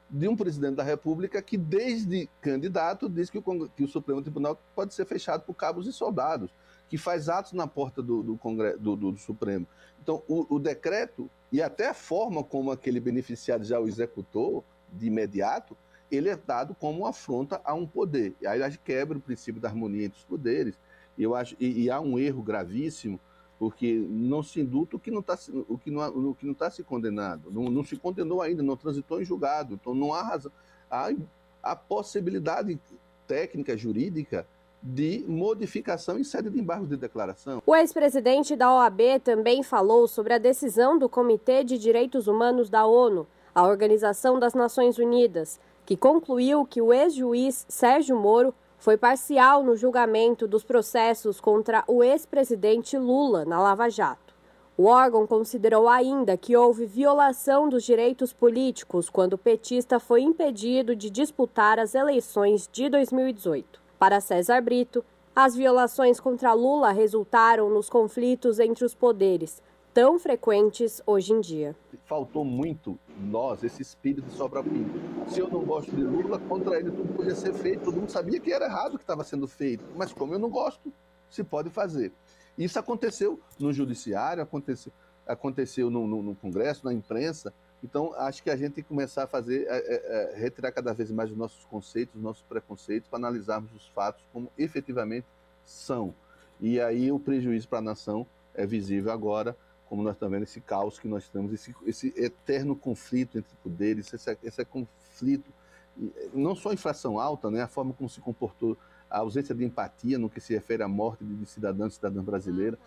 de um presidente da República que, desde candidato, diz que o, que o Supremo Tribunal pode ser fechado por cabos e soldados, que faz atos na porta do, do, Congresso, do, do Supremo. Então, o, o, decreto e até a forma como aquele beneficiado já o executou de imediato, ele é dado como uma afronta a um poder. E aí a quebra o princípio da harmonia entre os poderes. Eu acho, e, e há um erro gravíssimo porque não se indulta o que não está o que não, o que não está se condenado, não, não, se condenou ainda, não transitou em julgado, então não há razão, há a possibilidade técnica jurídica de modificação em sede de embargo de declaração. O ex-presidente da OAB também falou sobre a decisão do Comitê de Direitos Humanos da ONU, a Organização das Nações Unidas, que concluiu que o ex-juiz Sérgio Moro foi parcial no julgamento dos processos contra o ex-presidente Lula na Lava Jato. O órgão considerou ainda que houve violação dos direitos políticos quando o petista foi impedido de disputar as eleições de 2018. Para César Brito, as violações contra Lula resultaram nos conflitos entre os poderes, tão frequentes hoje em dia. Faltou muito nós, esse espírito de sobra pinto. Se eu não gosto de Lula, contra ele tudo podia ser feito. Todo mundo sabia que era errado o que estava sendo feito. Mas como eu não gosto, se pode fazer. Isso aconteceu no judiciário, aconteceu, aconteceu no, no, no Congresso, na imprensa. Então, acho que a gente tem que começar a fazer, é, é, é, retirar cada vez mais os nossos conceitos, os nossos preconceitos, para analisarmos os fatos como efetivamente são. E aí o prejuízo para a nação é visível agora, como nós estamos vendo esse caos que nós temos, esse, esse eterno conflito entre poderes, esse, esse conflito, não só a inflação alta, né, a forma como se comportou, a ausência de empatia no que se refere à morte de cidadãos e cidadãs brasileiras,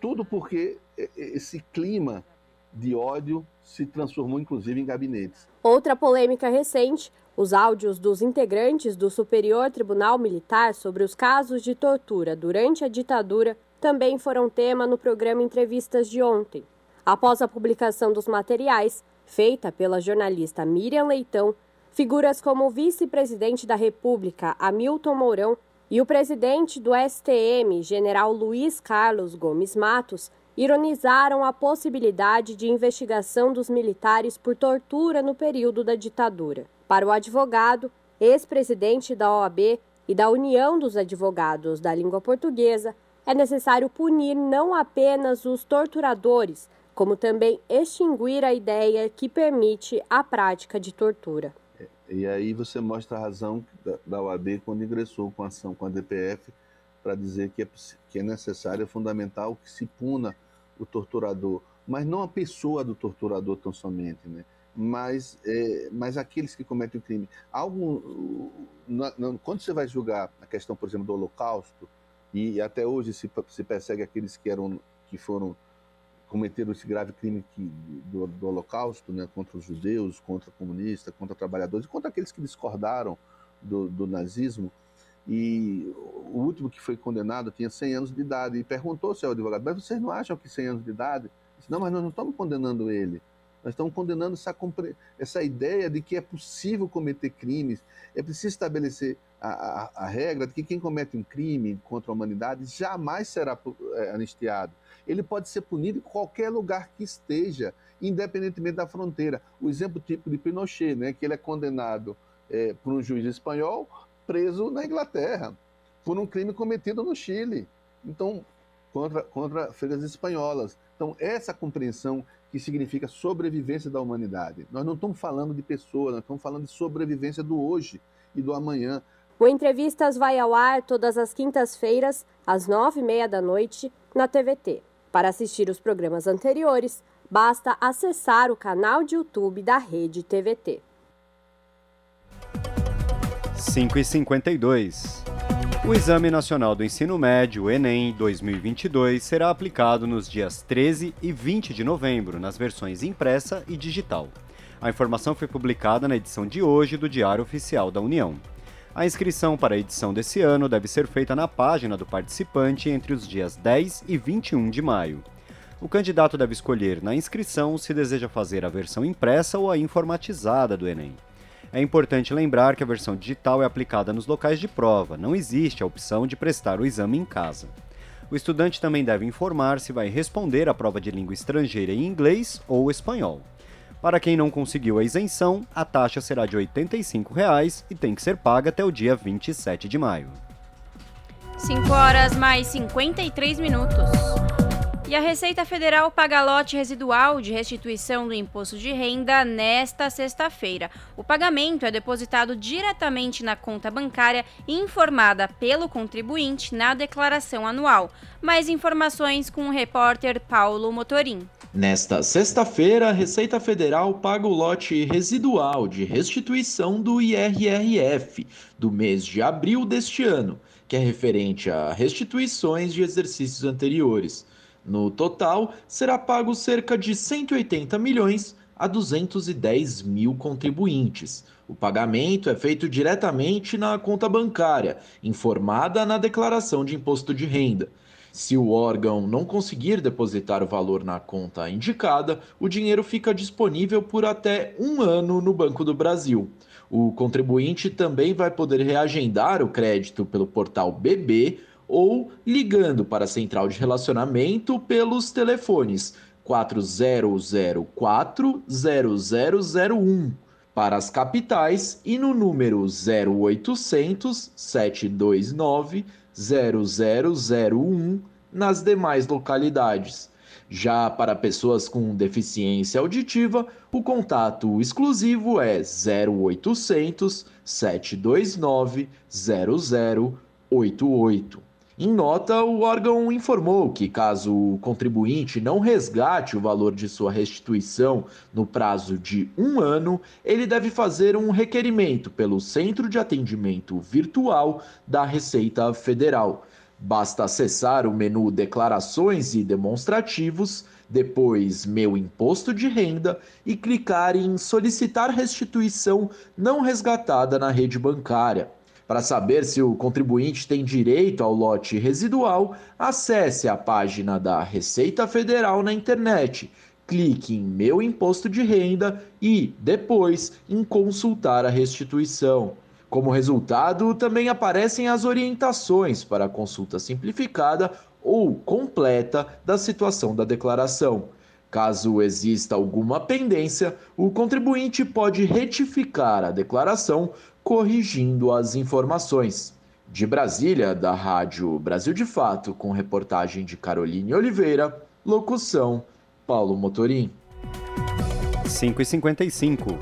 tudo porque esse clima de ódio se transformou inclusive em gabinetes. Outra polêmica recente, os áudios dos integrantes do Superior Tribunal Militar sobre os casos de tortura durante a ditadura também foram tema no programa Entrevistas de ontem. Após a publicação dos materiais, feita pela jornalista Miriam Leitão, figuras como o vice-presidente da República, Hamilton Mourão, e o presidente do STM, general Luiz Carlos Gomes Matos, ironizaram a possibilidade de investigação dos militares por tortura no período da ditadura. Para o advogado, ex-presidente da OAB e da União dos Advogados da Língua Portuguesa, é necessário punir não apenas os torturadores, como também extinguir a ideia que permite a prática de tortura. E aí você mostra a razão da, OAB quando ingressou com a ação com a DPF para dizer que é, que é necessário, é fundamental que se puna o torturador, mas não a pessoa do torturador tão somente, né? mas, é, mas aqueles que cometem o crime. Algo, na, na, quando você vai julgar a questão, por exemplo, do Holocausto, e até hoje se, se persegue aqueles que, eram, que foram cometeram esse grave crime que, do, do, Holocausto, né, contra os judeus, contra comunistas, contra trabalhadores, contra aqueles que discordaram do, do nazismo, e o último que foi condenado tinha 100 anos de idade e perguntou ao advogado, mas vocês não acham que 100 anos de idade? Disse, não, mas nós não estamos condenando ele. Nós estamos condenando essa, essa ideia de que é possível cometer crimes. É preciso estabelecer a, a, a regra de que quem comete um crime contra a humanidade jamais será é, anistiado. Ele pode ser punido em qualquer lugar que esteja, independentemente da fronteira. O exemplo típico de Pinochet, né, que ele é condenado é, por um juiz espanhol, preso na Inglaterra por um crime cometido no Chile. Então, contra, contra feiras espanholas. Então, essa compreensão que significa sobrevivência da humanidade. Nós não estamos falando de pessoas, nós estamos falando de sobrevivência do hoje e do amanhã. O Entrevistas vai ao ar todas as quintas-feiras, às nove e meia da noite, na TVT. Para assistir os programas anteriores, basta acessar o canal de YouTube da Rede TVT. 5 e 52. O Exame Nacional do Ensino Médio, Enem 2022, será aplicado nos dias 13 e 20 de novembro, nas versões impressa e digital. A informação foi publicada na edição de hoje do Diário Oficial da União. A inscrição para a edição desse ano deve ser feita na página do participante entre os dias 10 e 21 de maio. O candidato deve escolher na inscrição se deseja fazer a versão impressa ou a informatizada do Enem. É importante lembrar que a versão digital é aplicada nos locais de prova, não existe a opção de prestar o exame em casa. O estudante também deve informar se vai responder à prova de língua estrangeira em inglês ou espanhol. Para quem não conseguiu a isenção, a taxa será de 85 reais e tem que ser paga até o dia 27 de maio. 5 horas mais 53 minutos. E a Receita Federal paga lote residual de restituição do imposto de renda nesta sexta-feira. O pagamento é depositado diretamente na conta bancária informada pelo contribuinte na declaração anual. Mais informações com o repórter Paulo Motorim. Nesta sexta-feira, a Receita Federal paga o lote residual de restituição do IRRF do mês de abril deste ano, que é referente a restituições de exercícios anteriores. No total, será pago cerca de 180 milhões a 210 mil contribuintes. O pagamento é feito diretamente na conta bancária, informada na declaração de imposto de renda. Se o órgão não conseguir depositar o valor na conta indicada, o dinheiro fica disponível por até um ano no Banco do Brasil. O contribuinte também vai poder reagendar o crédito pelo portal BB ou ligando para a central de relacionamento pelos telefones 4004-0001 para as capitais e no número 0800 729 0001 nas demais localidades. Já para pessoas com deficiência auditiva, o contato exclusivo é 0800 729 0088. Em nota, o órgão informou que, caso o contribuinte não resgate o valor de sua restituição no prazo de um ano, ele deve fazer um requerimento pelo Centro de Atendimento Virtual da Receita Federal. Basta acessar o menu Declarações e Demonstrativos, depois Meu Imposto de Renda e clicar em Solicitar restituição não resgatada na rede bancária. Para saber se o contribuinte tem direito ao lote residual, acesse a página da Receita Federal na internet. Clique em Meu Imposto de Renda e, depois, em Consultar a restituição. Como resultado, também aparecem as orientações para a consulta simplificada ou completa da situação da declaração. Caso exista alguma pendência, o contribuinte pode retificar a declaração corrigindo as informações. De Brasília, da Rádio Brasil de Fato, com reportagem de Caroline Oliveira, locução Paulo Motorim. 5h55.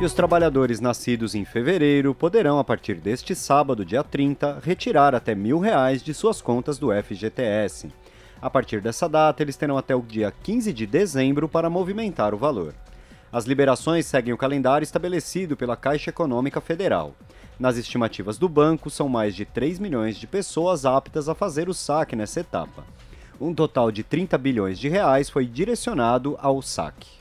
E os trabalhadores nascidos em fevereiro poderão, a partir deste sábado, dia 30, retirar até mil reais de suas contas do FGTS. A partir dessa data, eles terão até o dia 15 de dezembro para movimentar o valor. As liberações seguem o calendário estabelecido pela Caixa Econômica Federal. Nas estimativas do banco, são mais de 3 milhões de pessoas aptas a fazer o saque nessa etapa. Um total de 30 bilhões de reais foi direcionado ao saque.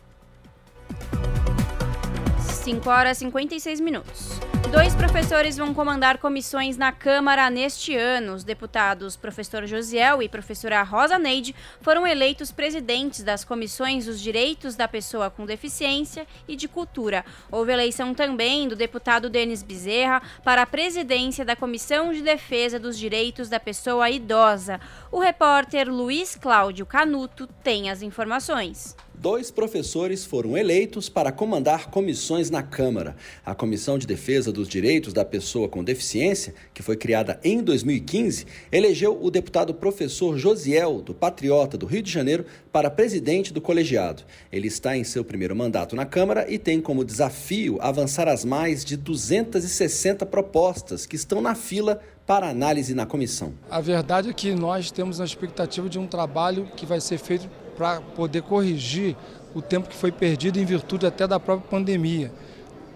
5 horas e 56 minutos. Dois professores vão comandar comissões na Câmara neste ano. Os deputados professor Josiel e professora Rosa Neide foram eleitos presidentes das comissões dos direitos da pessoa com deficiência e de cultura. Houve eleição também do deputado Denis Bezerra para a presidência da Comissão de Defesa dos Direitos da Pessoa Idosa. O repórter Luiz Cláudio Canuto tem as informações dois professores foram eleitos para comandar comissões na Câmara. A Comissão de Defesa dos Direitos da Pessoa com Deficiência, que foi criada em 2015, elegeu o deputado professor Josiel, do Patriota do Rio de Janeiro, para presidente do colegiado. Ele está em seu primeiro mandato na Câmara e tem como desafio avançar as mais de 260 propostas que estão na fila para análise na comissão. A verdade é que nós temos a expectativa de um trabalho que vai ser feito para poder corrigir o tempo que foi perdido em virtude até da própria pandemia.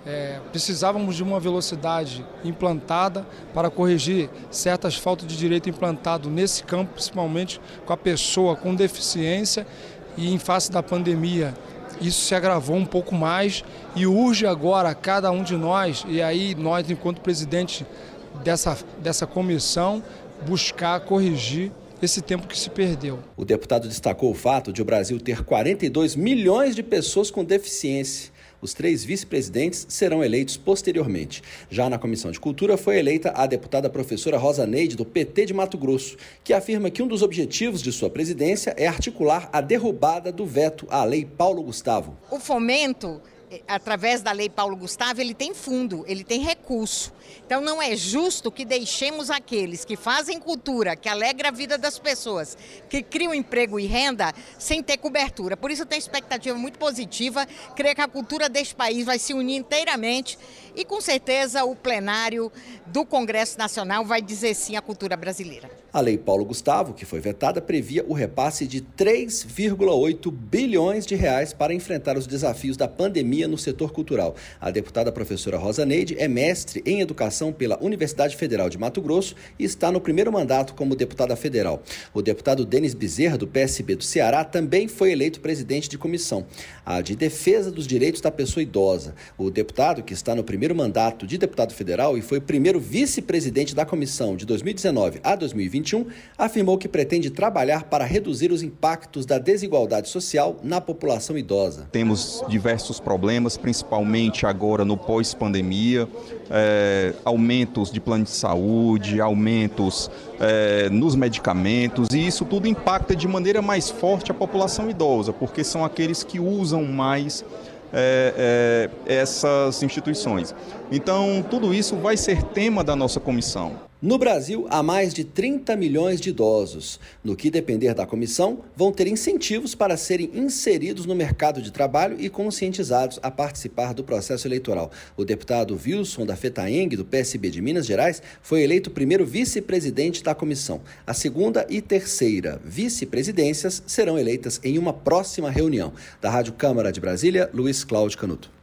É, precisávamos de uma velocidade implantada para corrigir certas faltas de direito implantado nesse campo, principalmente com a pessoa com deficiência e em face da pandemia. Isso se agravou um pouco mais e urge agora a cada um de nós, e aí nós, enquanto presidente dessa, dessa comissão, buscar corrigir esse tempo que se perdeu. O deputado destacou o fato de o Brasil ter 42 milhões de pessoas com deficiência. Os três vice-presidentes serão eleitos posteriormente. Já na Comissão de Cultura foi eleita a deputada professora Rosa Neide, do PT de Mato Grosso, que afirma que um dos objetivos de sua presidência é articular a derrubada do veto à Lei Paulo Gustavo. O fomento através da Lei Paulo Gustavo, ele tem fundo, ele tem recurso. Então não é justo que deixemos aqueles que fazem cultura, que alegra a vida das pessoas, que criam emprego e renda, sem ter cobertura. Por isso eu tenho expectativa muito positiva, creio que a cultura deste país vai se unir inteiramente e com certeza o plenário do Congresso Nacional vai dizer sim à cultura brasileira. A Lei Paulo Gustavo, que foi vetada, previa o repasse de 3,8 bilhões de reais para enfrentar os desafios da pandemia no setor cultural. A deputada professora Rosa Neide é mestre em educação pela Universidade Federal de Mato Grosso e está no primeiro mandato como deputada federal. O deputado Denis Bezerra, do PSB do Ceará, também foi eleito presidente de comissão, a de defesa dos direitos da pessoa idosa. O deputado, que está no primeiro mandato de deputado federal e foi primeiro vice-presidente da comissão de 2019 a 2020, 2021, afirmou que pretende trabalhar para reduzir os impactos da desigualdade social na população idosa. Temos diversos problemas, principalmente agora no pós-pandemia, é, aumentos de plano de saúde, aumentos é, nos medicamentos, e isso tudo impacta de maneira mais forte a população idosa, porque são aqueles que usam mais é, é, essas instituições. Então, tudo isso vai ser tema da nossa comissão. No Brasil, há mais de 30 milhões de idosos. No que depender da comissão, vão ter incentivos para serem inseridos no mercado de trabalho e conscientizados a participar do processo eleitoral. O deputado Wilson da Fetaeng, do PSB de Minas Gerais, foi eleito primeiro vice-presidente da comissão. A segunda e terceira vice-presidências serão eleitas em uma próxima reunião. Da Rádio Câmara de Brasília, Luiz Cláudio Canuto.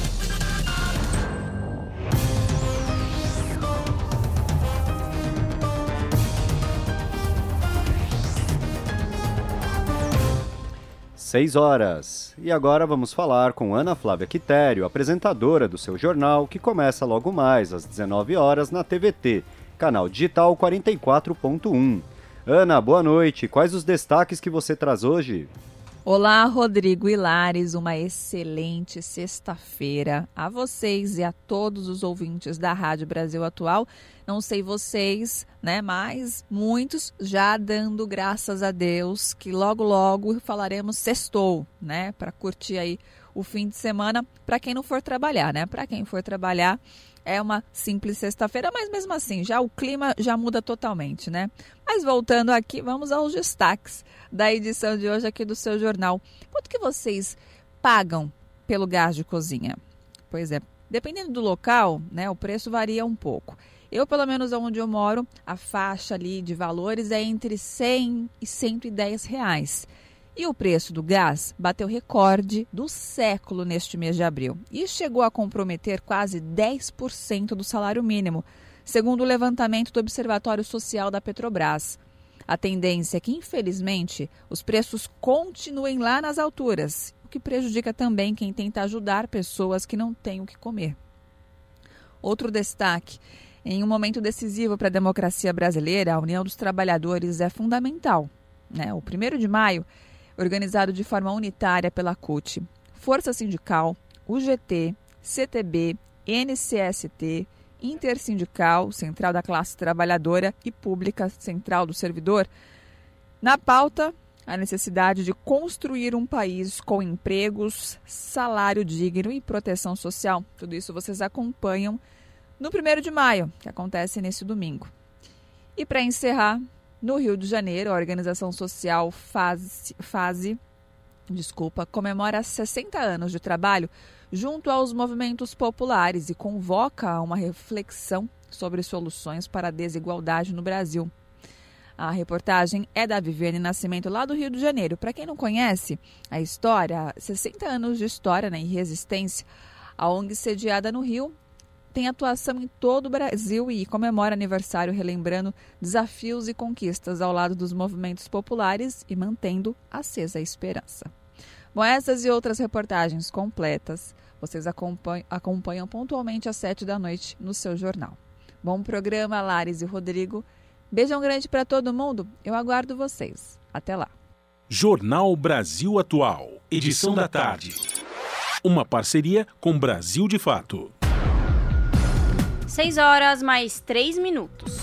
Seis horas. E agora vamos falar com Ana Flávia Quitério, apresentadora do seu jornal, que começa logo mais às 19 horas na TVT, canal digital 44.1. Ana, boa noite. Quais os destaques que você traz hoje? Olá, Rodrigo Hilares, uma excelente sexta-feira a vocês e a todos os ouvintes da Rádio Brasil Atual. Não sei vocês, né, mas muitos já dando graças a Deus que logo logo falaremos sextou, né, para curtir aí o fim de semana para quem não for trabalhar, né? Para quem for trabalhar, é uma simples sexta-feira, mas mesmo assim, já o clima já muda totalmente, né? Mas voltando aqui, vamos aos destaques da edição de hoje aqui do seu jornal. Quanto que vocês pagam pelo gás de cozinha? Pois é, dependendo do local, né, o preço varia um pouco. Eu, pelo menos onde eu moro, a faixa ali de valores é entre 100 e 110 reais. E o preço do gás bateu recorde do século neste mês de abril e chegou a comprometer quase 10% do salário mínimo, segundo o levantamento do Observatório Social da Petrobras. A tendência é que, infelizmente, os preços continuem lá nas alturas, o que prejudica também quem tenta ajudar pessoas que não têm o que comer. Outro destaque: em um momento decisivo para a democracia brasileira, a União dos Trabalhadores é fundamental. Né? O 1 de maio organizado de forma unitária pela CUT, Força Sindical, UGT, CTB, NCST, Intersindical, Central da Classe Trabalhadora e Pública Central do Servidor. Na pauta, a necessidade de construir um país com empregos, salário digno e proteção social. Tudo isso vocês acompanham no 1 de maio, que acontece nesse domingo. E para encerrar, no Rio de Janeiro, a organização social Fase, Fase desculpa, comemora 60 anos de trabalho junto aos movimentos populares e convoca a uma reflexão sobre soluções para a desigualdade no Brasil. A reportagem é da Viviane Nascimento, lá do Rio de Janeiro. Para quem não conhece a história, 60 anos de história né, e resistência, a ONG sediada no Rio tem atuação em todo o Brasil e comemora aniversário relembrando desafios e conquistas ao lado dos movimentos populares e mantendo acesa a esperança. Bom, essas e outras reportagens completas vocês acompanham, acompanham pontualmente às sete da noite no seu jornal. Bom programa, Lares e Rodrigo. Beijão grande para todo mundo. Eu aguardo vocês. Até lá. Jornal Brasil Atual, edição da tarde. Uma parceria com Brasil de Fato. 6 horas mais 3 minutos.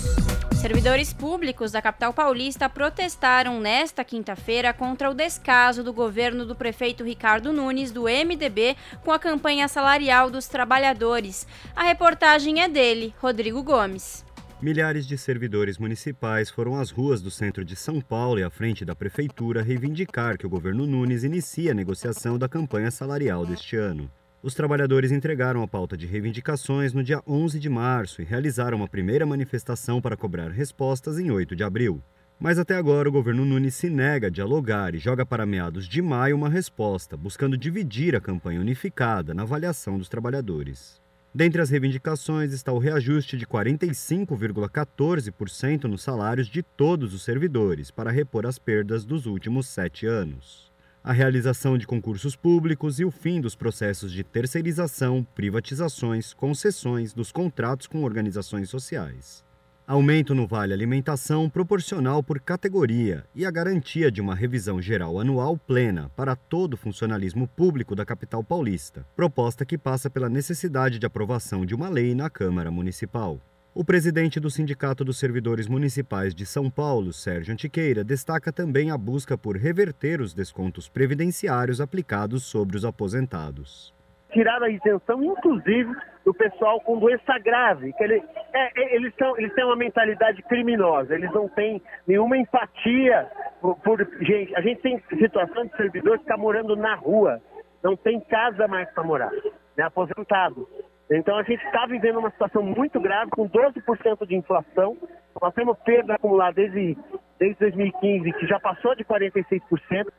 Servidores públicos da capital paulista protestaram nesta quinta-feira contra o descaso do governo do prefeito Ricardo Nunes, do MDB, com a campanha salarial dos trabalhadores. A reportagem é dele, Rodrigo Gomes. Milhares de servidores municipais foram às ruas do centro de São Paulo e à frente da prefeitura reivindicar que o governo Nunes inicie a negociação da campanha salarial deste ano. Os trabalhadores entregaram a pauta de reivindicações no dia 11 de março e realizaram uma primeira manifestação para cobrar respostas em 8 de abril. Mas até agora o governo Nunes se nega a dialogar e joga para meados de maio uma resposta, buscando dividir a campanha unificada na avaliação dos trabalhadores. Dentre as reivindicações está o reajuste de 45,14% nos salários de todos os servidores para repor as perdas dos últimos sete anos. A realização de concursos públicos e o fim dos processos de terceirização, privatizações, concessões dos contratos com organizações sociais. Aumento no Vale Alimentação proporcional por categoria e a garantia de uma revisão geral anual plena para todo o funcionalismo público da capital paulista, proposta que passa pela necessidade de aprovação de uma lei na Câmara Municipal. O presidente do Sindicato dos Servidores Municipais de São Paulo, Sérgio Antiqueira, destaca também a busca por reverter os descontos previdenciários aplicados sobre os aposentados tirar a isenção, inclusive, do pessoal com doença grave. Que ele, é, é, eles, são, eles têm uma mentalidade criminosa, eles não têm nenhuma empatia por, por gente. A gente tem situação de servidor que está morando na rua, não tem casa mais para morar, né, aposentado. Então a gente está vivendo uma situação muito grave, com 12% de inflação. Nós temos perda acumulada desde, desde 2015, que já passou de 46%.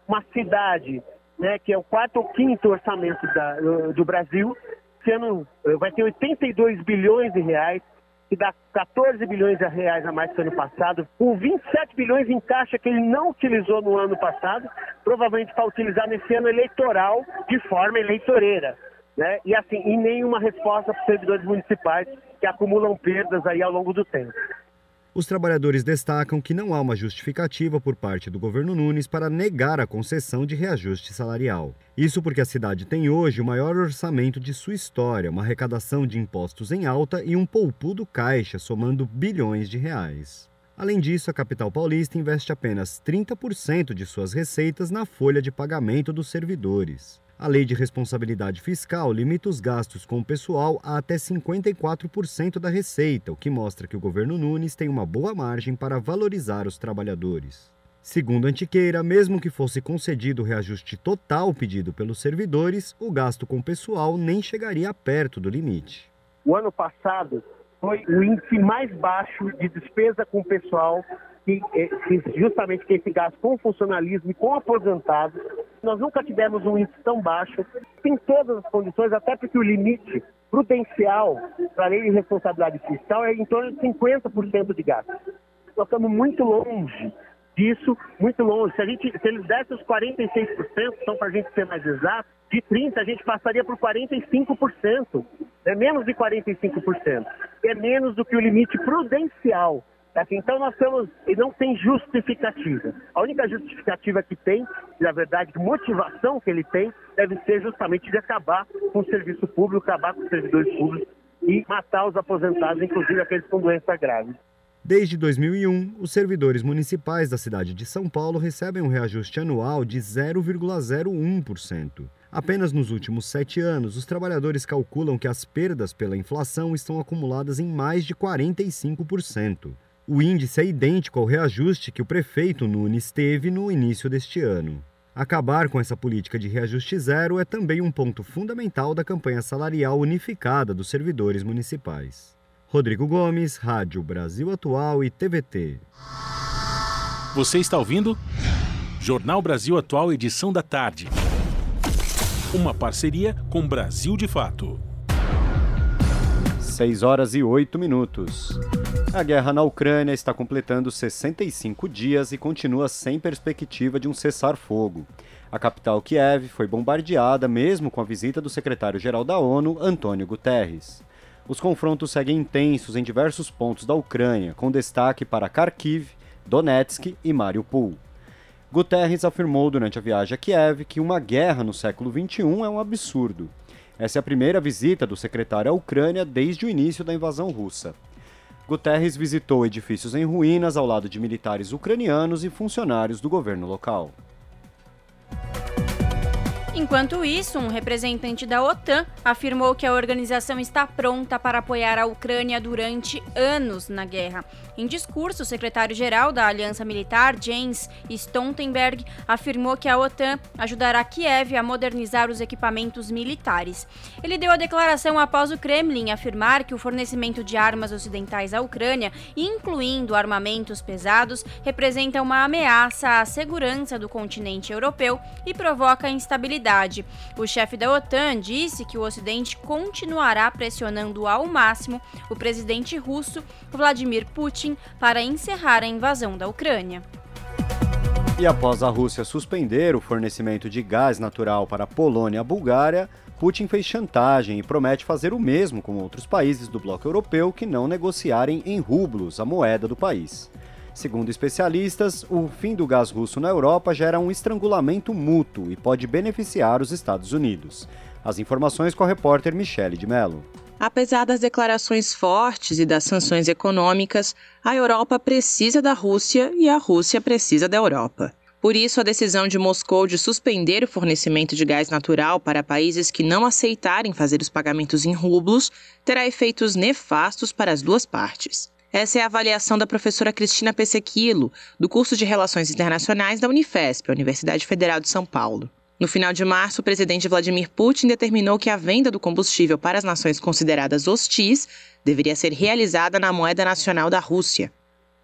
Uma cidade né, que é o quarto ou quinto orçamento da, do Brasil, sendo, eh, vai ter 82 bilhões de reais, que dá 14 bilhões de reais a mais que ano passado, com 27 bilhões em caixa que ele não utilizou no ano passado, provavelmente para utilizar nesse ano eleitoral de forma eleitoreira. Né? E assim, e nenhuma resposta para os servidores municipais que acumulam perdas aí ao longo do tempo. Os trabalhadores destacam que não há uma justificativa por parte do governo Nunes para negar a concessão de reajuste salarial. Isso porque a cidade tem hoje o maior orçamento de sua história, uma arrecadação de impostos em alta e um poupudo caixa somando bilhões de reais. Além disso, a capital paulista investe apenas 30% de suas receitas na folha de pagamento dos servidores. A lei de responsabilidade fiscal limita os gastos com o pessoal a até 54% da receita, o que mostra que o governo Nunes tem uma boa margem para valorizar os trabalhadores. Segundo Antiqueira, mesmo que fosse concedido o reajuste total pedido pelos servidores, o gasto com o pessoal nem chegaria perto do limite. O ano passado foi o índice mais baixo de despesa com o pessoal que, que justamente que esse gasto com funcionalismo e com aposentados, nós nunca tivemos um índice tão baixo, tem todas as condições, até porque o limite prudencial para a lei de responsabilidade fiscal é em torno de 50% de gasto. Nós estamos muito longe disso, muito longe. Se, a gente, se eles dessem os 46%, então para a gente ser mais exato, de 30% a gente passaria por 45%. É menos de 45%. É menos do que o limite prudencial então nós temos, e não tem justificativa. A única justificativa que tem, na verdade, motivação que ele tem, deve ser justamente de acabar com o serviço público, acabar com os servidores públicos e matar os aposentados, inclusive aqueles com doença grave. Desde 2001, os servidores municipais da cidade de São Paulo recebem um reajuste anual de 0,01%. Apenas nos últimos sete anos, os trabalhadores calculam que as perdas pela inflação estão acumuladas em mais de 45%. O índice é idêntico ao reajuste que o prefeito Nunes teve no início deste ano. Acabar com essa política de reajuste zero é também um ponto fundamental da campanha salarial unificada dos servidores municipais. Rodrigo Gomes, Rádio Brasil Atual e TVT. Você está ouvindo? Jornal Brasil Atual, edição da tarde. Uma parceria com Brasil de Fato. 6 horas e 8 minutos. A guerra na Ucrânia está completando 65 dias e continua sem perspectiva de um cessar-fogo. A capital Kiev foi bombardeada mesmo com a visita do secretário-geral da ONU, Antônio Guterres. Os confrontos seguem intensos em diversos pontos da Ucrânia, com destaque para Kharkiv, Donetsk e Mariupol. Guterres afirmou durante a viagem a Kiev que uma guerra no século XXI é um absurdo essa é a primeira visita do secretário à Ucrânia desde o início da invasão russa. Guterres visitou edifícios em ruínas ao lado de militares ucranianos e funcionários do governo local. Enquanto isso, um representante da OTAN afirmou que a organização está pronta para apoiar a Ucrânia durante anos na guerra. Em discurso, o secretário-geral da Aliança Militar, Jens Stoltenberg, afirmou que a OTAN ajudará Kiev a modernizar os equipamentos militares. Ele deu a declaração após o Kremlin afirmar que o fornecimento de armas ocidentais à Ucrânia, incluindo armamentos pesados, representa uma ameaça à segurança do continente europeu e provoca instabilidade. O chefe da OTAN disse que o Ocidente continuará pressionando ao máximo o presidente russo Vladimir Putin Putin para encerrar a invasão da Ucrânia. E após a Rússia suspender o fornecimento de gás natural para a Polônia e a Bulgária, Putin fez chantagem e promete fazer o mesmo com outros países do bloco europeu que não negociarem em rublos a moeda do país. Segundo especialistas, o fim do gás russo na Europa gera um estrangulamento mútuo e pode beneficiar os Estados Unidos. As informações com a repórter Michele de Mello. Apesar das declarações fortes e das sanções econômicas, a Europa precisa da Rússia e a Rússia precisa da Europa. Por isso, a decisão de Moscou de suspender o fornecimento de gás natural para países que não aceitarem fazer os pagamentos em rublos terá efeitos nefastos para as duas partes. Essa é a avaliação da professora Cristina Pesequilo, do curso de Relações Internacionais da Unifesp, Universidade Federal de São Paulo. No final de março, o presidente Vladimir Putin determinou que a venda do combustível para as nações consideradas hostis deveria ser realizada na moeda nacional da Rússia.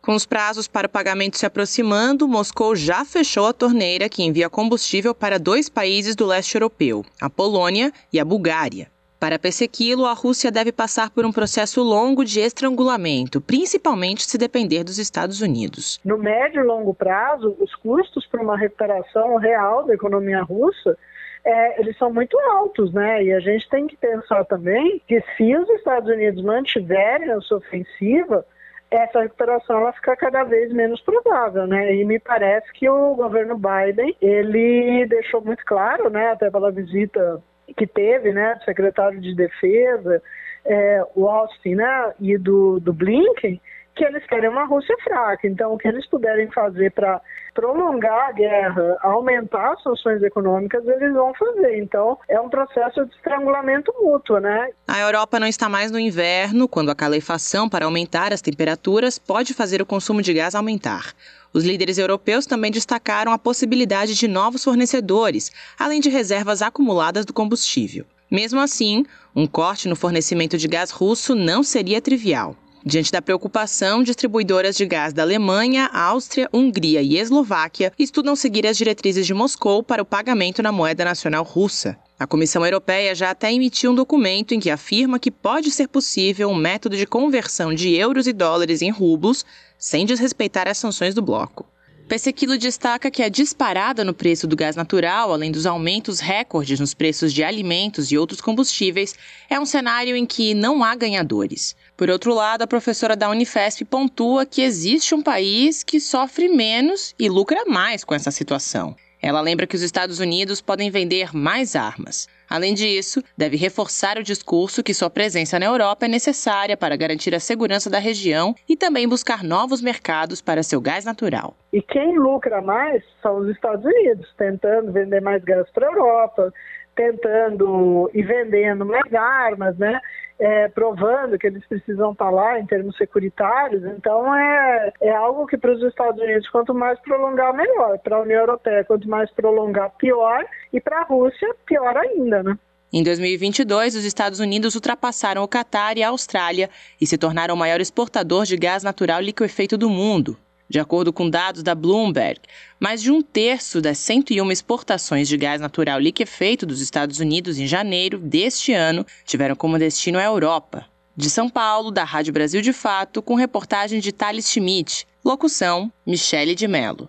Com os prazos para o pagamento se aproximando, Moscou já fechou a torneira que envia combustível para dois países do leste europeu, a Polônia e a Bulgária. Para perseguí-lo, a Rússia deve passar por um processo longo de estrangulamento, principalmente se depender dos Estados Unidos. No médio e longo prazo, os custos para uma recuperação real da economia russa é, eles são muito altos, né? E a gente tem que pensar também que se os Estados Unidos mantiverem a sua ofensiva, essa recuperação ela fica cada vez menos provável, né? E me parece que o governo Biden ele deixou muito claro, né, até pela visita que teve, né, do secretário de Defesa, é, o Austin, né, e do, do Blinken, que eles querem uma Rússia fraca. Então, o que eles puderem fazer para prolongar a guerra, aumentar as sanções econômicas, eles vão fazer. Então, é um processo de estrangulamento mútuo, né? A Europa não está mais no inverno, quando a calefação para aumentar as temperaturas pode fazer o consumo de gás aumentar. Os líderes europeus também destacaram a possibilidade de novos fornecedores, além de reservas acumuladas do combustível. Mesmo assim, um corte no fornecimento de gás russo não seria trivial. Diante da preocupação, distribuidoras de gás da Alemanha, Áustria, Hungria e Eslováquia estudam seguir as diretrizes de Moscou para o pagamento na moeda nacional russa. A Comissão Europeia já até emitiu um documento em que afirma que pode ser possível um método de conversão de euros e dólares em rublos sem desrespeitar as sanções do bloco. Pessequilo destaca que a disparada no preço do gás natural, além dos aumentos recordes nos preços de alimentos e outros combustíveis, é um cenário em que não há ganhadores. Por outro lado, a professora da Unifesp pontua que existe um país que sofre menos e lucra mais com essa situação. Ela lembra que os Estados Unidos podem vender mais armas. Além disso, deve reforçar o discurso que sua presença na Europa é necessária para garantir a segurança da região e também buscar novos mercados para seu gás natural. E quem lucra mais são os Estados Unidos, tentando vender mais gás para a Europa, tentando e vendendo mais armas, né? É, provando que eles precisam estar lá em termos securitários. Então, é, é algo que para os Estados Unidos, quanto mais prolongar, melhor. Para a União Europeia, quanto mais prolongar, pior. E para a Rússia, pior ainda, né? Em 2022, os Estados Unidos ultrapassaram o Catar e a Austrália e se tornaram o maior exportador de gás natural liquefeito do mundo. De acordo com dados da Bloomberg, mais de um terço das 101 exportações de gás natural liquefeito dos Estados Unidos em janeiro deste ano tiveram como destino a Europa. De São Paulo, da Rádio Brasil de Fato, com reportagem de Thales Schmidt. Locução: Michele de Mello.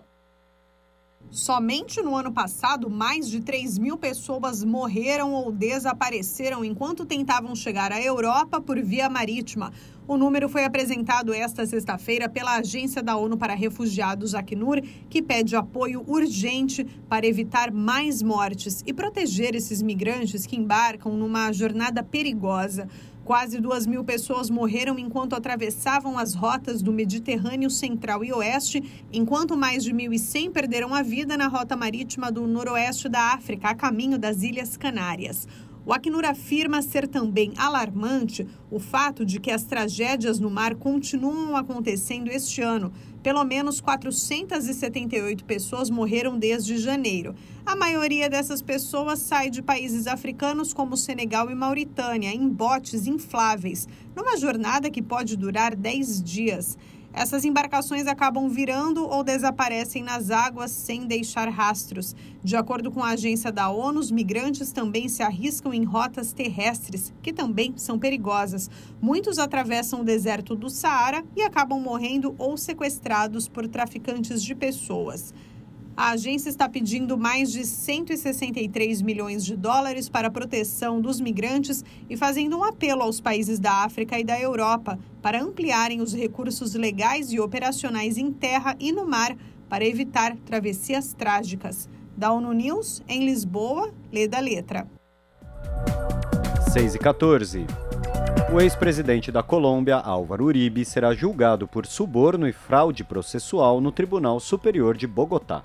Somente no ano passado, mais de 3 mil pessoas morreram ou desapareceram enquanto tentavam chegar à Europa por via marítima. O número foi apresentado esta sexta-feira pela Agência da ONU para Refugiados, Acnur, que pede apoio urgente para evitar mais mortes e proteger esses migrantes que embarcam numa jornada perigosa. Quase duas mil pessoas morreram enquanto atravessavam as rotas do Mediterrâneo Central e Oeste, enquanto mais de 1.100 perderam a vida na rota marítima do noroeste da África, a caminho das Ilhas Canárias. O Acnur afirma ser também alarmante o fato de que as tragédias no mar continuam acontecendo este ano. Pelo menos 478 pessoas morreram desde janeiro. A maioria dessas pessoas sai de países africanos como Senegal e Mauritânia em botes infláveis, numa jornada que pode durar 10 dias. Essas embarcações acabam virando ou desaparecem nas águas sem deixar rastros. De acordo com a agência da ONU, os migrantes também se arriscam em rotas terrestres, que também são perigosas. Muitos atravessam o deserto do Saara e acabam morrendo ou sequestrados por traficantes de pessoas. A agência está pedindo mais de 163 milhões de dólares para a proteção dos migrantes e fazendo um apelo aos países da África e da Europa para ampliarem os recursos legais e operacionais em terra e no mar para evitar travessias trágicas. Da ONU News, em Lisboa, lê da letra. 6 e 14. O ex-presidente da Colômbia, Álvaro Uribe, será julgado por suborno e fraude processual no Tribunal Superior de Bogotá.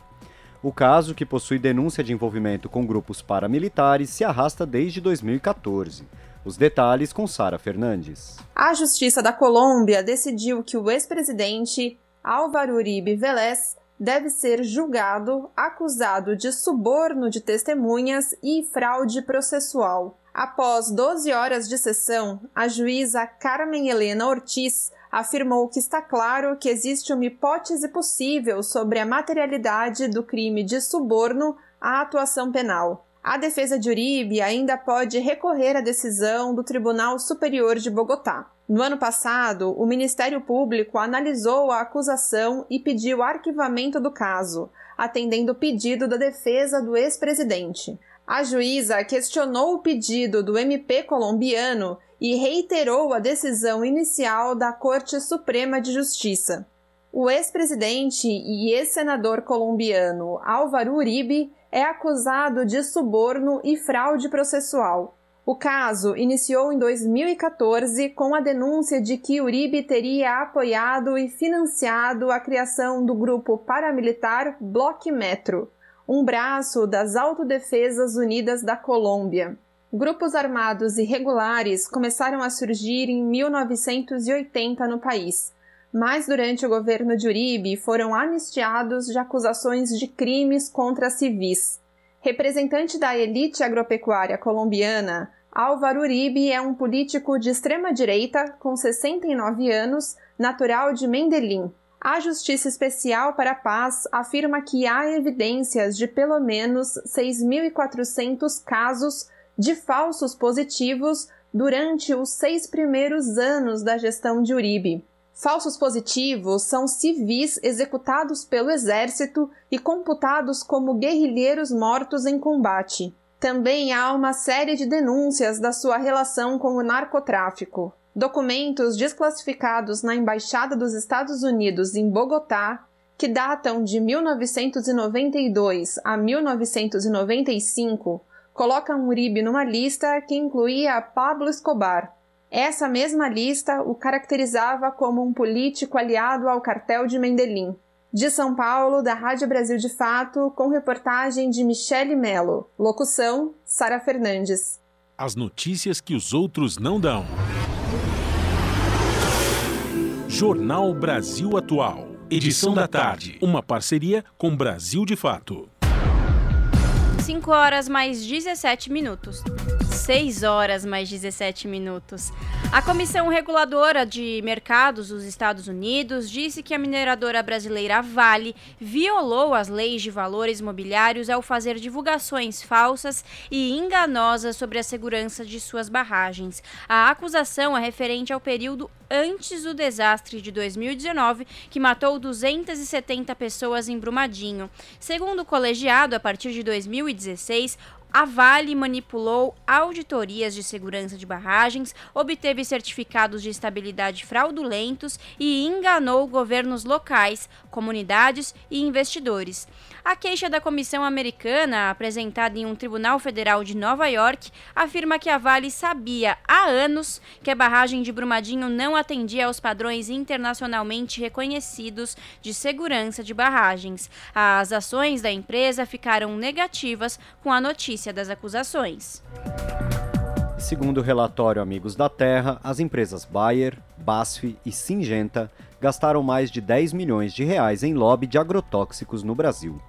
O caso, que possui denúncia de envolvimento com grupos paramilitares, se arrasta desde 2014. Os detalhes com Sara Fernandes. A Justiça da Colômbia decidiu que o ex-presidente Álvaro Uribe Vélez deve ser julgado acusado de suborno de testemunhas e fraude processual. Após 12 horas de sessão, a juíza Carmen Helena Ortiz afirmou que está claro que existe uma hipótese possível sobre a materialidade do crime de suborno à atuação penal. A defesa de Uribe ainda pode recorrer à decisão do Tribunal Superior de Bogotá. No ano passado, o Ministério Público analisou a acusação e pediu arquivamento do caso, atendendo o pedido da defesa do ex-presidente. A juíza questionou o pedido do MP colombiano e reiterou a decisão inicial da Corte Suprema de Justiça. O ex-presidente e ex-senador colombiano Álvaro Uribe é acusado de suborno e fraude processual. O caso iniciou em 2014 com a denúncia de que Uribe teria apoiado e financiado a criação do grupo paramilitar Bloque Metro, um braço das Autodefesas Unidas da Colômbia. Grupos armados irregulares começaram a surgir em 1980 no país, mas durante o governo de Uribe foram anistiados de acusações de crimes contra civis. Representante da elite agropecuária colombiana, Álvaro Uribe é um político de extrema-direita com 69 anos, natural de Mendelim. A Justiça Especial para a Paz afirma que há evidências de pelo menos 6.400 casos de falsos positivos durante os seis primeiros anos da gestão de Uribe. Falsos positivos são civis executados pelo exército e computados como guerrilheiros mortos em combate. Também há uma série de denúncias da sua relação com o narcotráfico. Documentos desclassificados na Embaixada dos Estados Unidos em Bogotá, que datam de 1992 a 1995, colocam Uribe numa lista que incluía Pablo Escobar. Essa mesma lista o caracterizava como um político aliado ao cartel de Mendelim. De São Paulo, da Rádio Brasil de Fato, com reportagem de Michele Melo. Locução: Sara Fernandes. As notícias que os outros não dão. Jornal Brasil Atual. Edição da tarde. Uma parceria com Brasil de Fato. 5 horas mais 17 minutos. 6 horas mais 17 minutos. A Comissão Reguladora de Mercados dos Estados Unidos disse que a mineradora brasileira Vale violou as leis de valores mobiliários ao fazer divulgações falsas e enganosas sobre a segurança de suas barragens. A acusação é referente ao período antes do desastre de 2019, que matou 270 pessoas em Brumadinho. Segundo o colegiado, a partir de 2016, a Vale manipulou auditorias de segurança de barragens, obteve certificados de estabilidade fraudulentos e enganou governos locais, comunidades e investidores. A queixa da comissão americana, apresentada em um tribunal federal de Nova York, afirma que a Vale sabia há anos que a barragem de Brumadinho não atendia aos padrões internacionalmente reconhecidos de segurança de barragens. As ações da empresa ficaram negativas com a notícia das acusações. Segundo o relatório Amigos da Terra, as empresas Bayer, BASF e Singenta gastaram mais de 10 milhões de reais em lobby de agrotóxicos no Brasil.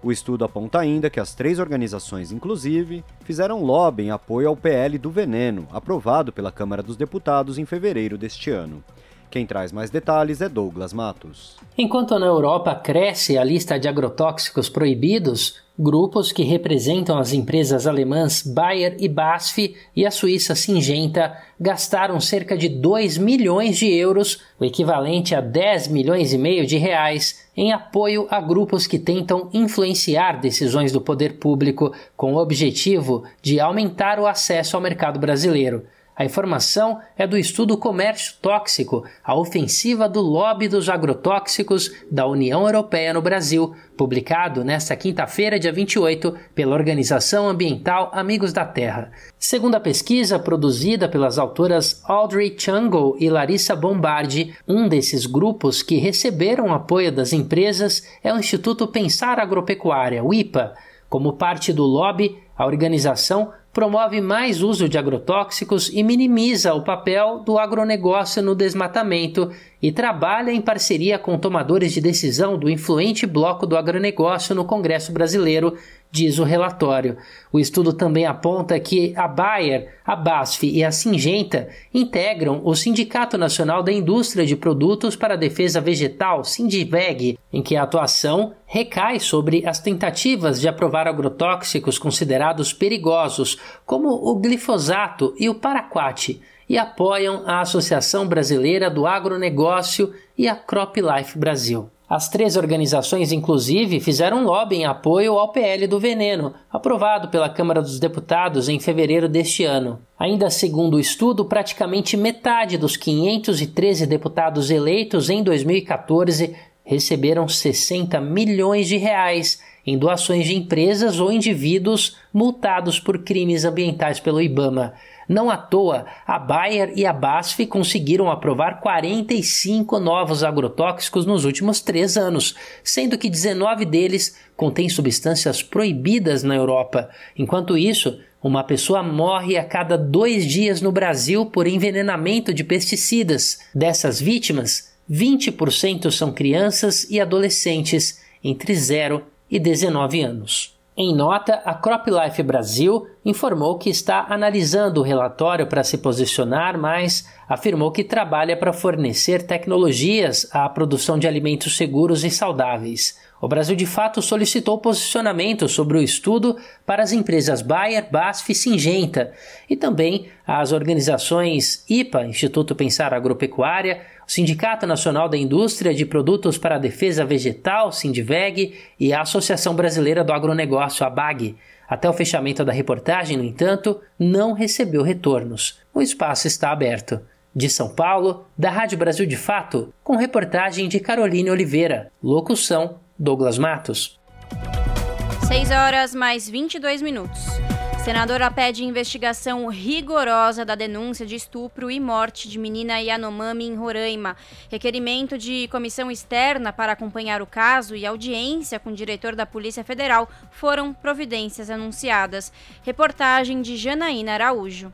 O estudo aponta ainda que as três organizações, inclusive, fizeram lobby em apoio ao PL do veneno, aprovado pela Câmara dos Deputados em fevereiro deste ano. Quem traz mais detalhes é Douglas Matos. Enquanto na Europa cresce a lista de agrotóxicos proibidos, grupos que representam as empresas alemãs Bayer e BASF e a suíça Singenta gastaram cerca de 2 milhões de euros, o equivalente a 10 milhões e meio de reais, em apoio a grupos que tentam influenciar decisões do poder público com o objetivo de aumentar o acesso ao mercado brasileiro. A informação é do estudo Comércio Tóxico, a ofensiva do lobby dos agrotóxicos da União Europeia no Brasil, publicado nesta quinta-feira, dia 28, pela organização ambiental Amigos da Terra. Segundo a pesquisa produzida pelas autoras Audrey Chungo e Larissa Bombardi, um desses grupos que receberam apoio das empresas é o Instituto Pensar Agropecuária, o IPA. Como parte do lobby, a organização promove mais uso de agrotóxicos e minimiza o papel do agronegócio no desmatamento e trabalha em parceria com tomadores de decisão do influente bloco do agronegócio no Congresso Brasileiro diz o relatório. O estudo também aponta que a Bayer, a BASF e a Singenta integram o Sindicato Nacional da Indústria de Produtos para a Defesa Vegetal, Sindiveg, em que a atuação recai sobre as tentativas de aprovar agrotóxicos considerados perigosos, como o glifosato e o paraquat, e apoiam a Associação Brasileira do Agronegócio e a CropLife Brasil. As três organizações, inclusive, fizeram lobby em apoio ao PL do veneno, aprovado pela Câmara dos Deputados em fevereiro deste ano. Ainda segundo o estudo, praticamente metade dos 513 deputados eleitos em 2014 receberam 60 milhões de reais em doações de empresas ou indivíduos multados por crimes ambientais pelo IBAMA. Não à toa, a Bayer e a BASF conseguiram aprovar 45 novos agrotóxicos nos últimos três anos, sendo que 19 deles contêm substâncias proibidas na Europa. Enquanto isso, uma pessoa morre a cada dois dias no Brasil por envenenamento de pesticidas. Dessas vítimas, 20% são crianças e adolescentes entre 0 e 19 anos. Em nota, a CropLife Brasil informou que está analisando o relatório para se posicionar, mas afirmou que trabalha para fornecer tecnologias à produção de alimentos seguros e saudáveis. O Brasil de fato solicitou posicionamento sobre o estudo para as empresas Bayer, BASF e Singenta e também às organizações IPA, Instituto Pensar Agropecuária, o Sindicato Nacional da Indústria de Produtos para a Defesa Vegetal, Sindiveg, e a Associação Brasileira do Agronegócio, ABAG. Até o fechamento da reportagem, no entanto, não recebeu retornos. O espaço está aberto. De São Paulo, da Rádio Brasil de Fato, com reportagem de Caroline Oliveira. Locução: Douglas Matos. 6 horas mais 22 minutos. Senadora pede investigação rigorosa da denúncia de estupro e morte de menina Yanomami em Roraima. Requerimento de comissão externa para acompanhar o caso e audiência com o diretor da Polícia Federal foram providências anunciadas. Reportagem de Janaína Araújo.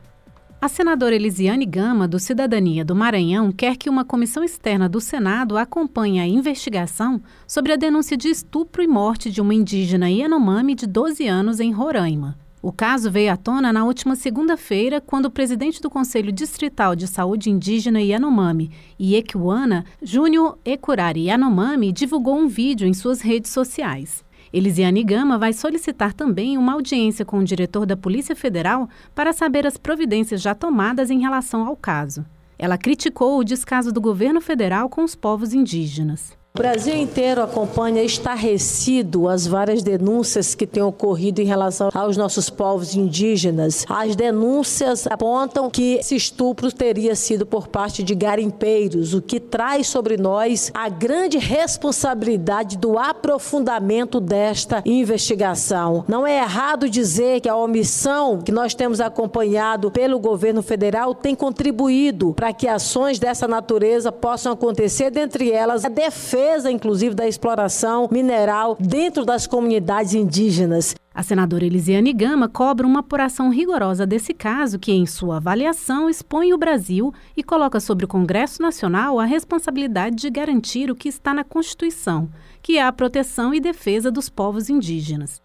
A senadora Elisiane Gama, do Cidadania do Maranhão, quer que uma comissão externa do Senado acompanhe a investigação sobre a denúncia de estupro e morte de uma indígena Yanomami de 12 anos em Roraima. O caso veio à tona na última segunda-feira, quando o presidente do Conselho Distrital de Saúde Indígena Yanomami, Iequiwana, Júnior Ekurari Yanomami, divulgou um vídeo em suas redes sociais. Elisiane Gama vai solicitar também uma audiência com o diretor da Polícia Federal para saber as providências já tomadas em relação ao caso. Ela criticou o descaso do governo federal com os povos indígenas. O Brasil inteiro acompanha estarrecido as várias denúncias que têm ocorrido em relação aos nossos povos indígenas. As denúncias apontam que esse estupro teria sido por parte de garimpeiros, o que traz sobre nós a grande responsabilidade do aprofundamento desta investigação. Não é errado dizer que a omissão que nós temos acompanhado pelo governo federal tem contribuído para que ações dessa natureza possam acontecer, dentre elas a defesa defesa, inclusive, da exploração mineral dentro das comunidades indígenas. A senadora Elisiane Gama cobra uma apuração rigorosa desse caso, que, em sua avaliação, expõe o Brasil e coloca sobre o Congresso Nacional a responsabilidade de garantir o que está na Constituição, que é a proteção e defesa dos povos indígenas.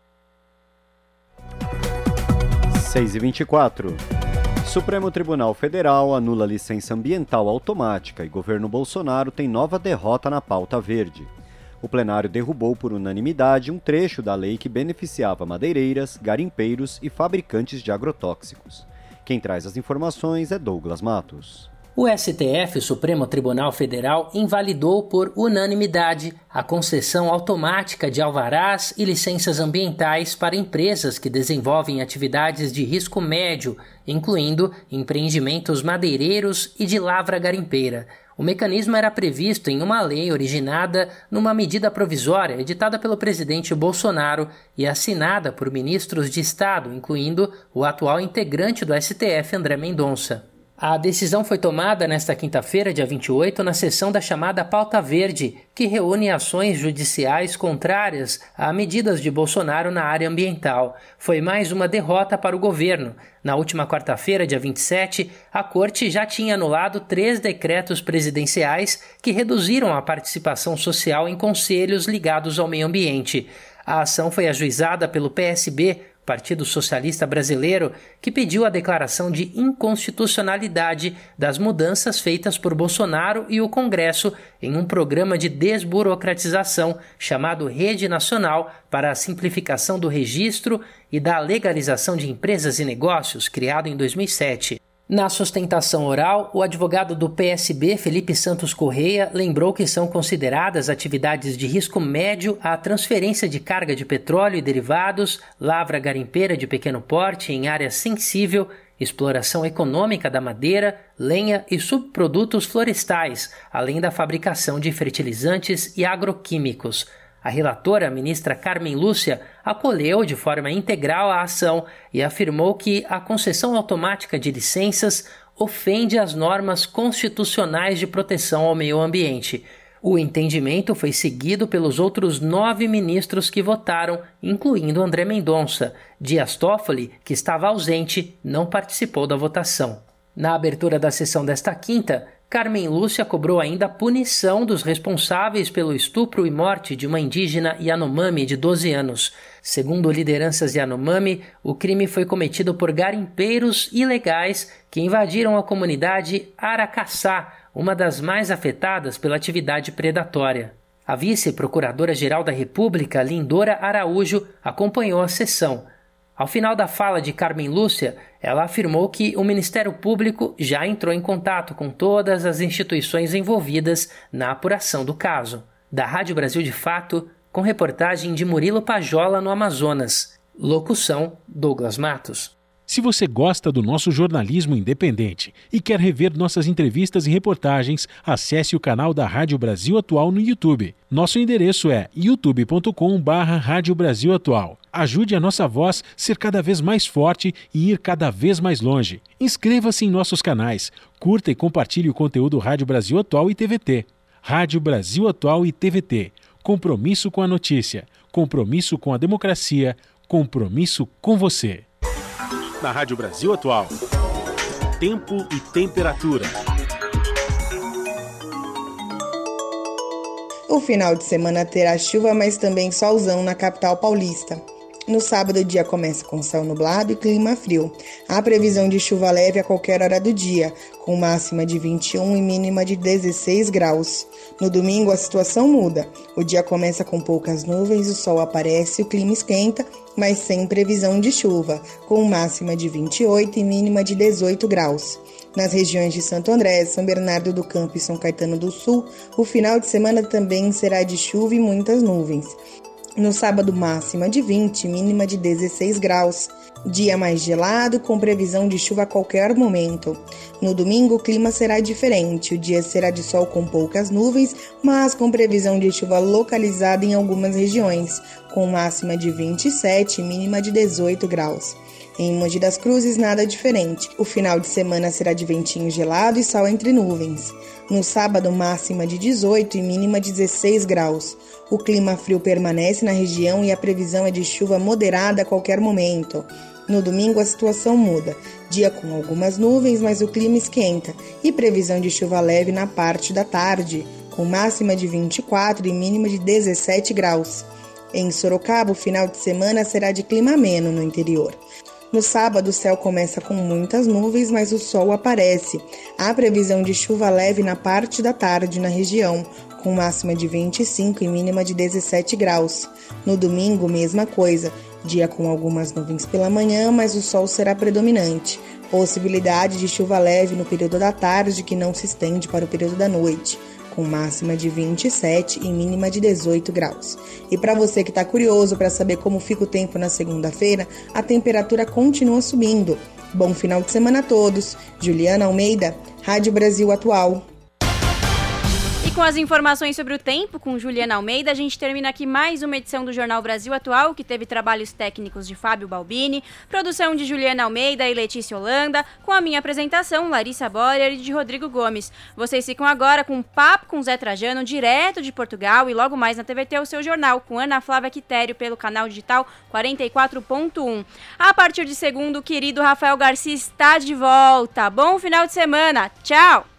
6 e 24 Supremo Tribunal Federal anula licença ambiental automática e governo Bolsonaro tem nova derrota na pauta verde. O plenário derrubou por unanimidade um trecho da lei que beneficiava madeireiras, garimpeiros e fabricantes de agrotóxicos. Quem traz as informações é Douglas Matos. O STF, o Supremo Tribunal Federal, invalidou por unanimidade a concessão automática de alvarás e licenças ambientais para empresas que desenvolvem atividades de risco médio, incluindo empreendimentos madeireiros e de lavra garimpeira. O mecanismo era previsto em uma lei originada numa medida provisória editada pelo presidente Bolsonaro e assinada por ministros de Estado, incluindo o atual integrante do STF, André Mendonça. A decisão foi tomada nesta quinta-feira, dia 28, na sessão da chamada Pauta Verde, que reúne ações judiciais contrárias a medidas de Bolsonaro na área ambiental. Foi mais uma derrota para o governo. Na última quarta-feira, dia 27, a Corte já tinha anulado três decretos presidenciais que reduziram a participação social em conselhos ligados ao meio ambiente. A ação foi ajuizada pelo PSB Partido Socialista Brasileiro, que pediu a declaração de inconstitucionalidade das mudanças feitas por Bolsonaro e o Congresso em um programa de desburocratização chamado Rede Nacional para a Simplificação do Registro e da Legalização de Empresas e Negócios, criado em 2007. Na sustentação oral, o advogado do PSB, Felipe Santos Correia, lembrou que são consideradas atividades de risco médio a transferência de carga de petróleo e derivados, lavra garimpeira de pequeno porte em área sensível, exploração econômica da madeira, lenha e subprodutos florestais, além da fabricação de fertilizantes e agroquímicos. A relatora, a ministra Carmen Lúcia, acolheu de forma integral a ação e afirmou que a concessão automática de licenças ofende as normas constitucionais de proteção ao meio ambiente. O entendimento foi seguido pelos outros nove ministros que votaram, incluindo André Mendonça. Dias Toffoli, que estava ausente, não participou da votação. Na abertura da sessão desta quinta, Carmen Lúcia cobrou ainda a punição dos responsáveis pelo estupro e morte de uma indígena Yanomami de 12 anos. Segundo lideranças Yanomami, o crime foi cometido por garimpeiros ilegais que invadiram a comunidade Aracaçá, uma das mais afetadas pela atividade predatória. A vice-procuradora-geral da República, Lindora Araújo, acompanhou a sessão. Ao final da fala de Carmen Lúcia, ela afirmou que o Ministério Público já entrou em contato com todas as instituições envolvidas na apuração do caso. Da Rádio Brasil de Fato, com reportagem de Murilo Pajola no Amazonas. Locução: Douglas Matos. Se você gosta do nosso jornalismo independente e quer rever nossas entrevistas e reportagens, acesse o canal da Rádio Brasil Atual no YouTube. Nosso endereço é youtube.com/barra Rádio Brasil Atual. Ajude a nossa voz ser cada vez mais forte e ir cada vez mais longe. Inscreva-se em nossos canais, curta e compartilhe o conteúdo Rádio Brasil Atual e TVT. Rádio Brasil Atual e TVT. Compromisso com a notícia, compromisso com a democracia, compromisso com você. Na Rádio Brasil Atual. Tempo e temperatura. O final de semana terá chuva, mas também solzão na capital paulista. No sábado, o dia começa com céu nublado e clima frio. Há previsão de chuva leve a qualquer hora do dia, com máxima de 21 e mínima de 16 graus. No domingo, a situação muda. O dia começa com poucas nuvens, o sol aparece, o clima esquenta, mas sem previsão de chuva, com máxima de 28 e mínima de 18 graus. Nas regiões de Santo André, São Bernardo do Campo e São Caetano do Sul, o final de semana também será de chuva e muitas nuvens. No sábado, máxima de 20, mínima de 16 graus. Dia mais gelado, com previsão de chuva a qualquer momento. No domingo, o clima será diferente. O dia será de sol com poucas nuvens, mas com previsão de chuva localizada em algumas regiões, com máxima de 27 e mínima de 18 graus. Em Mogi das Cruzes, nada diferente. O final de semana será de ventinho gelado e sol entre nuvens. No sábado, máxima de 18 e mínima de 16 graus. O clima frio permanece na região e a previsão é de chuva moderada a qualquer momento. No domingo, a situação muda. Dia com algumas nuvens, mas o clima esquenta e previsão de chuva leve na parte da tarde, com máxima de 24 e mínima de 17 graus. Em Sorocaba, o final de semana será de clima ameno no interior. No sábado, o céu começa com muitas nuvens, mas o sol aparece. Há previsão de chuva leve na parte da tarde na região, com máxima de 25 e mínima de 17 graus. No domingo, mesma coisa. Dia com algumas nuvens pela manhã, mas o sol será predominante. Possibilidade de chuva leve no período da tarde que não se estende para o período da noite com máxima de 27 e mínima de 18 graus. E para você que está curioso para saber como fica o tempo na segunda-feira, a temperatura continua subindo. Bom final de semana a todos. Juliana Almeida, Rádio Brasil Atual. Com as informações sobre o tempo, com Juliana Almeida, a gente termina aqui mais uma edição do Jornal Brasil Atual, que teve trabalhos técnicos de Fábio Balbini, produção de Juliana Almeida e Letícia Holanda, com a minha apresentação, Larissa Borer e de Rodrigo Gomes. Vocês ficam agora com um papo com Zé Trajano, direto de Portugal, e logo mais na TVT o seu jornal, com Ana Flávia Quitério, pelo canal digital 44.1. A partir de segundo, o querido Rafael Garcia está de volta. Bom final de semana. Tchau!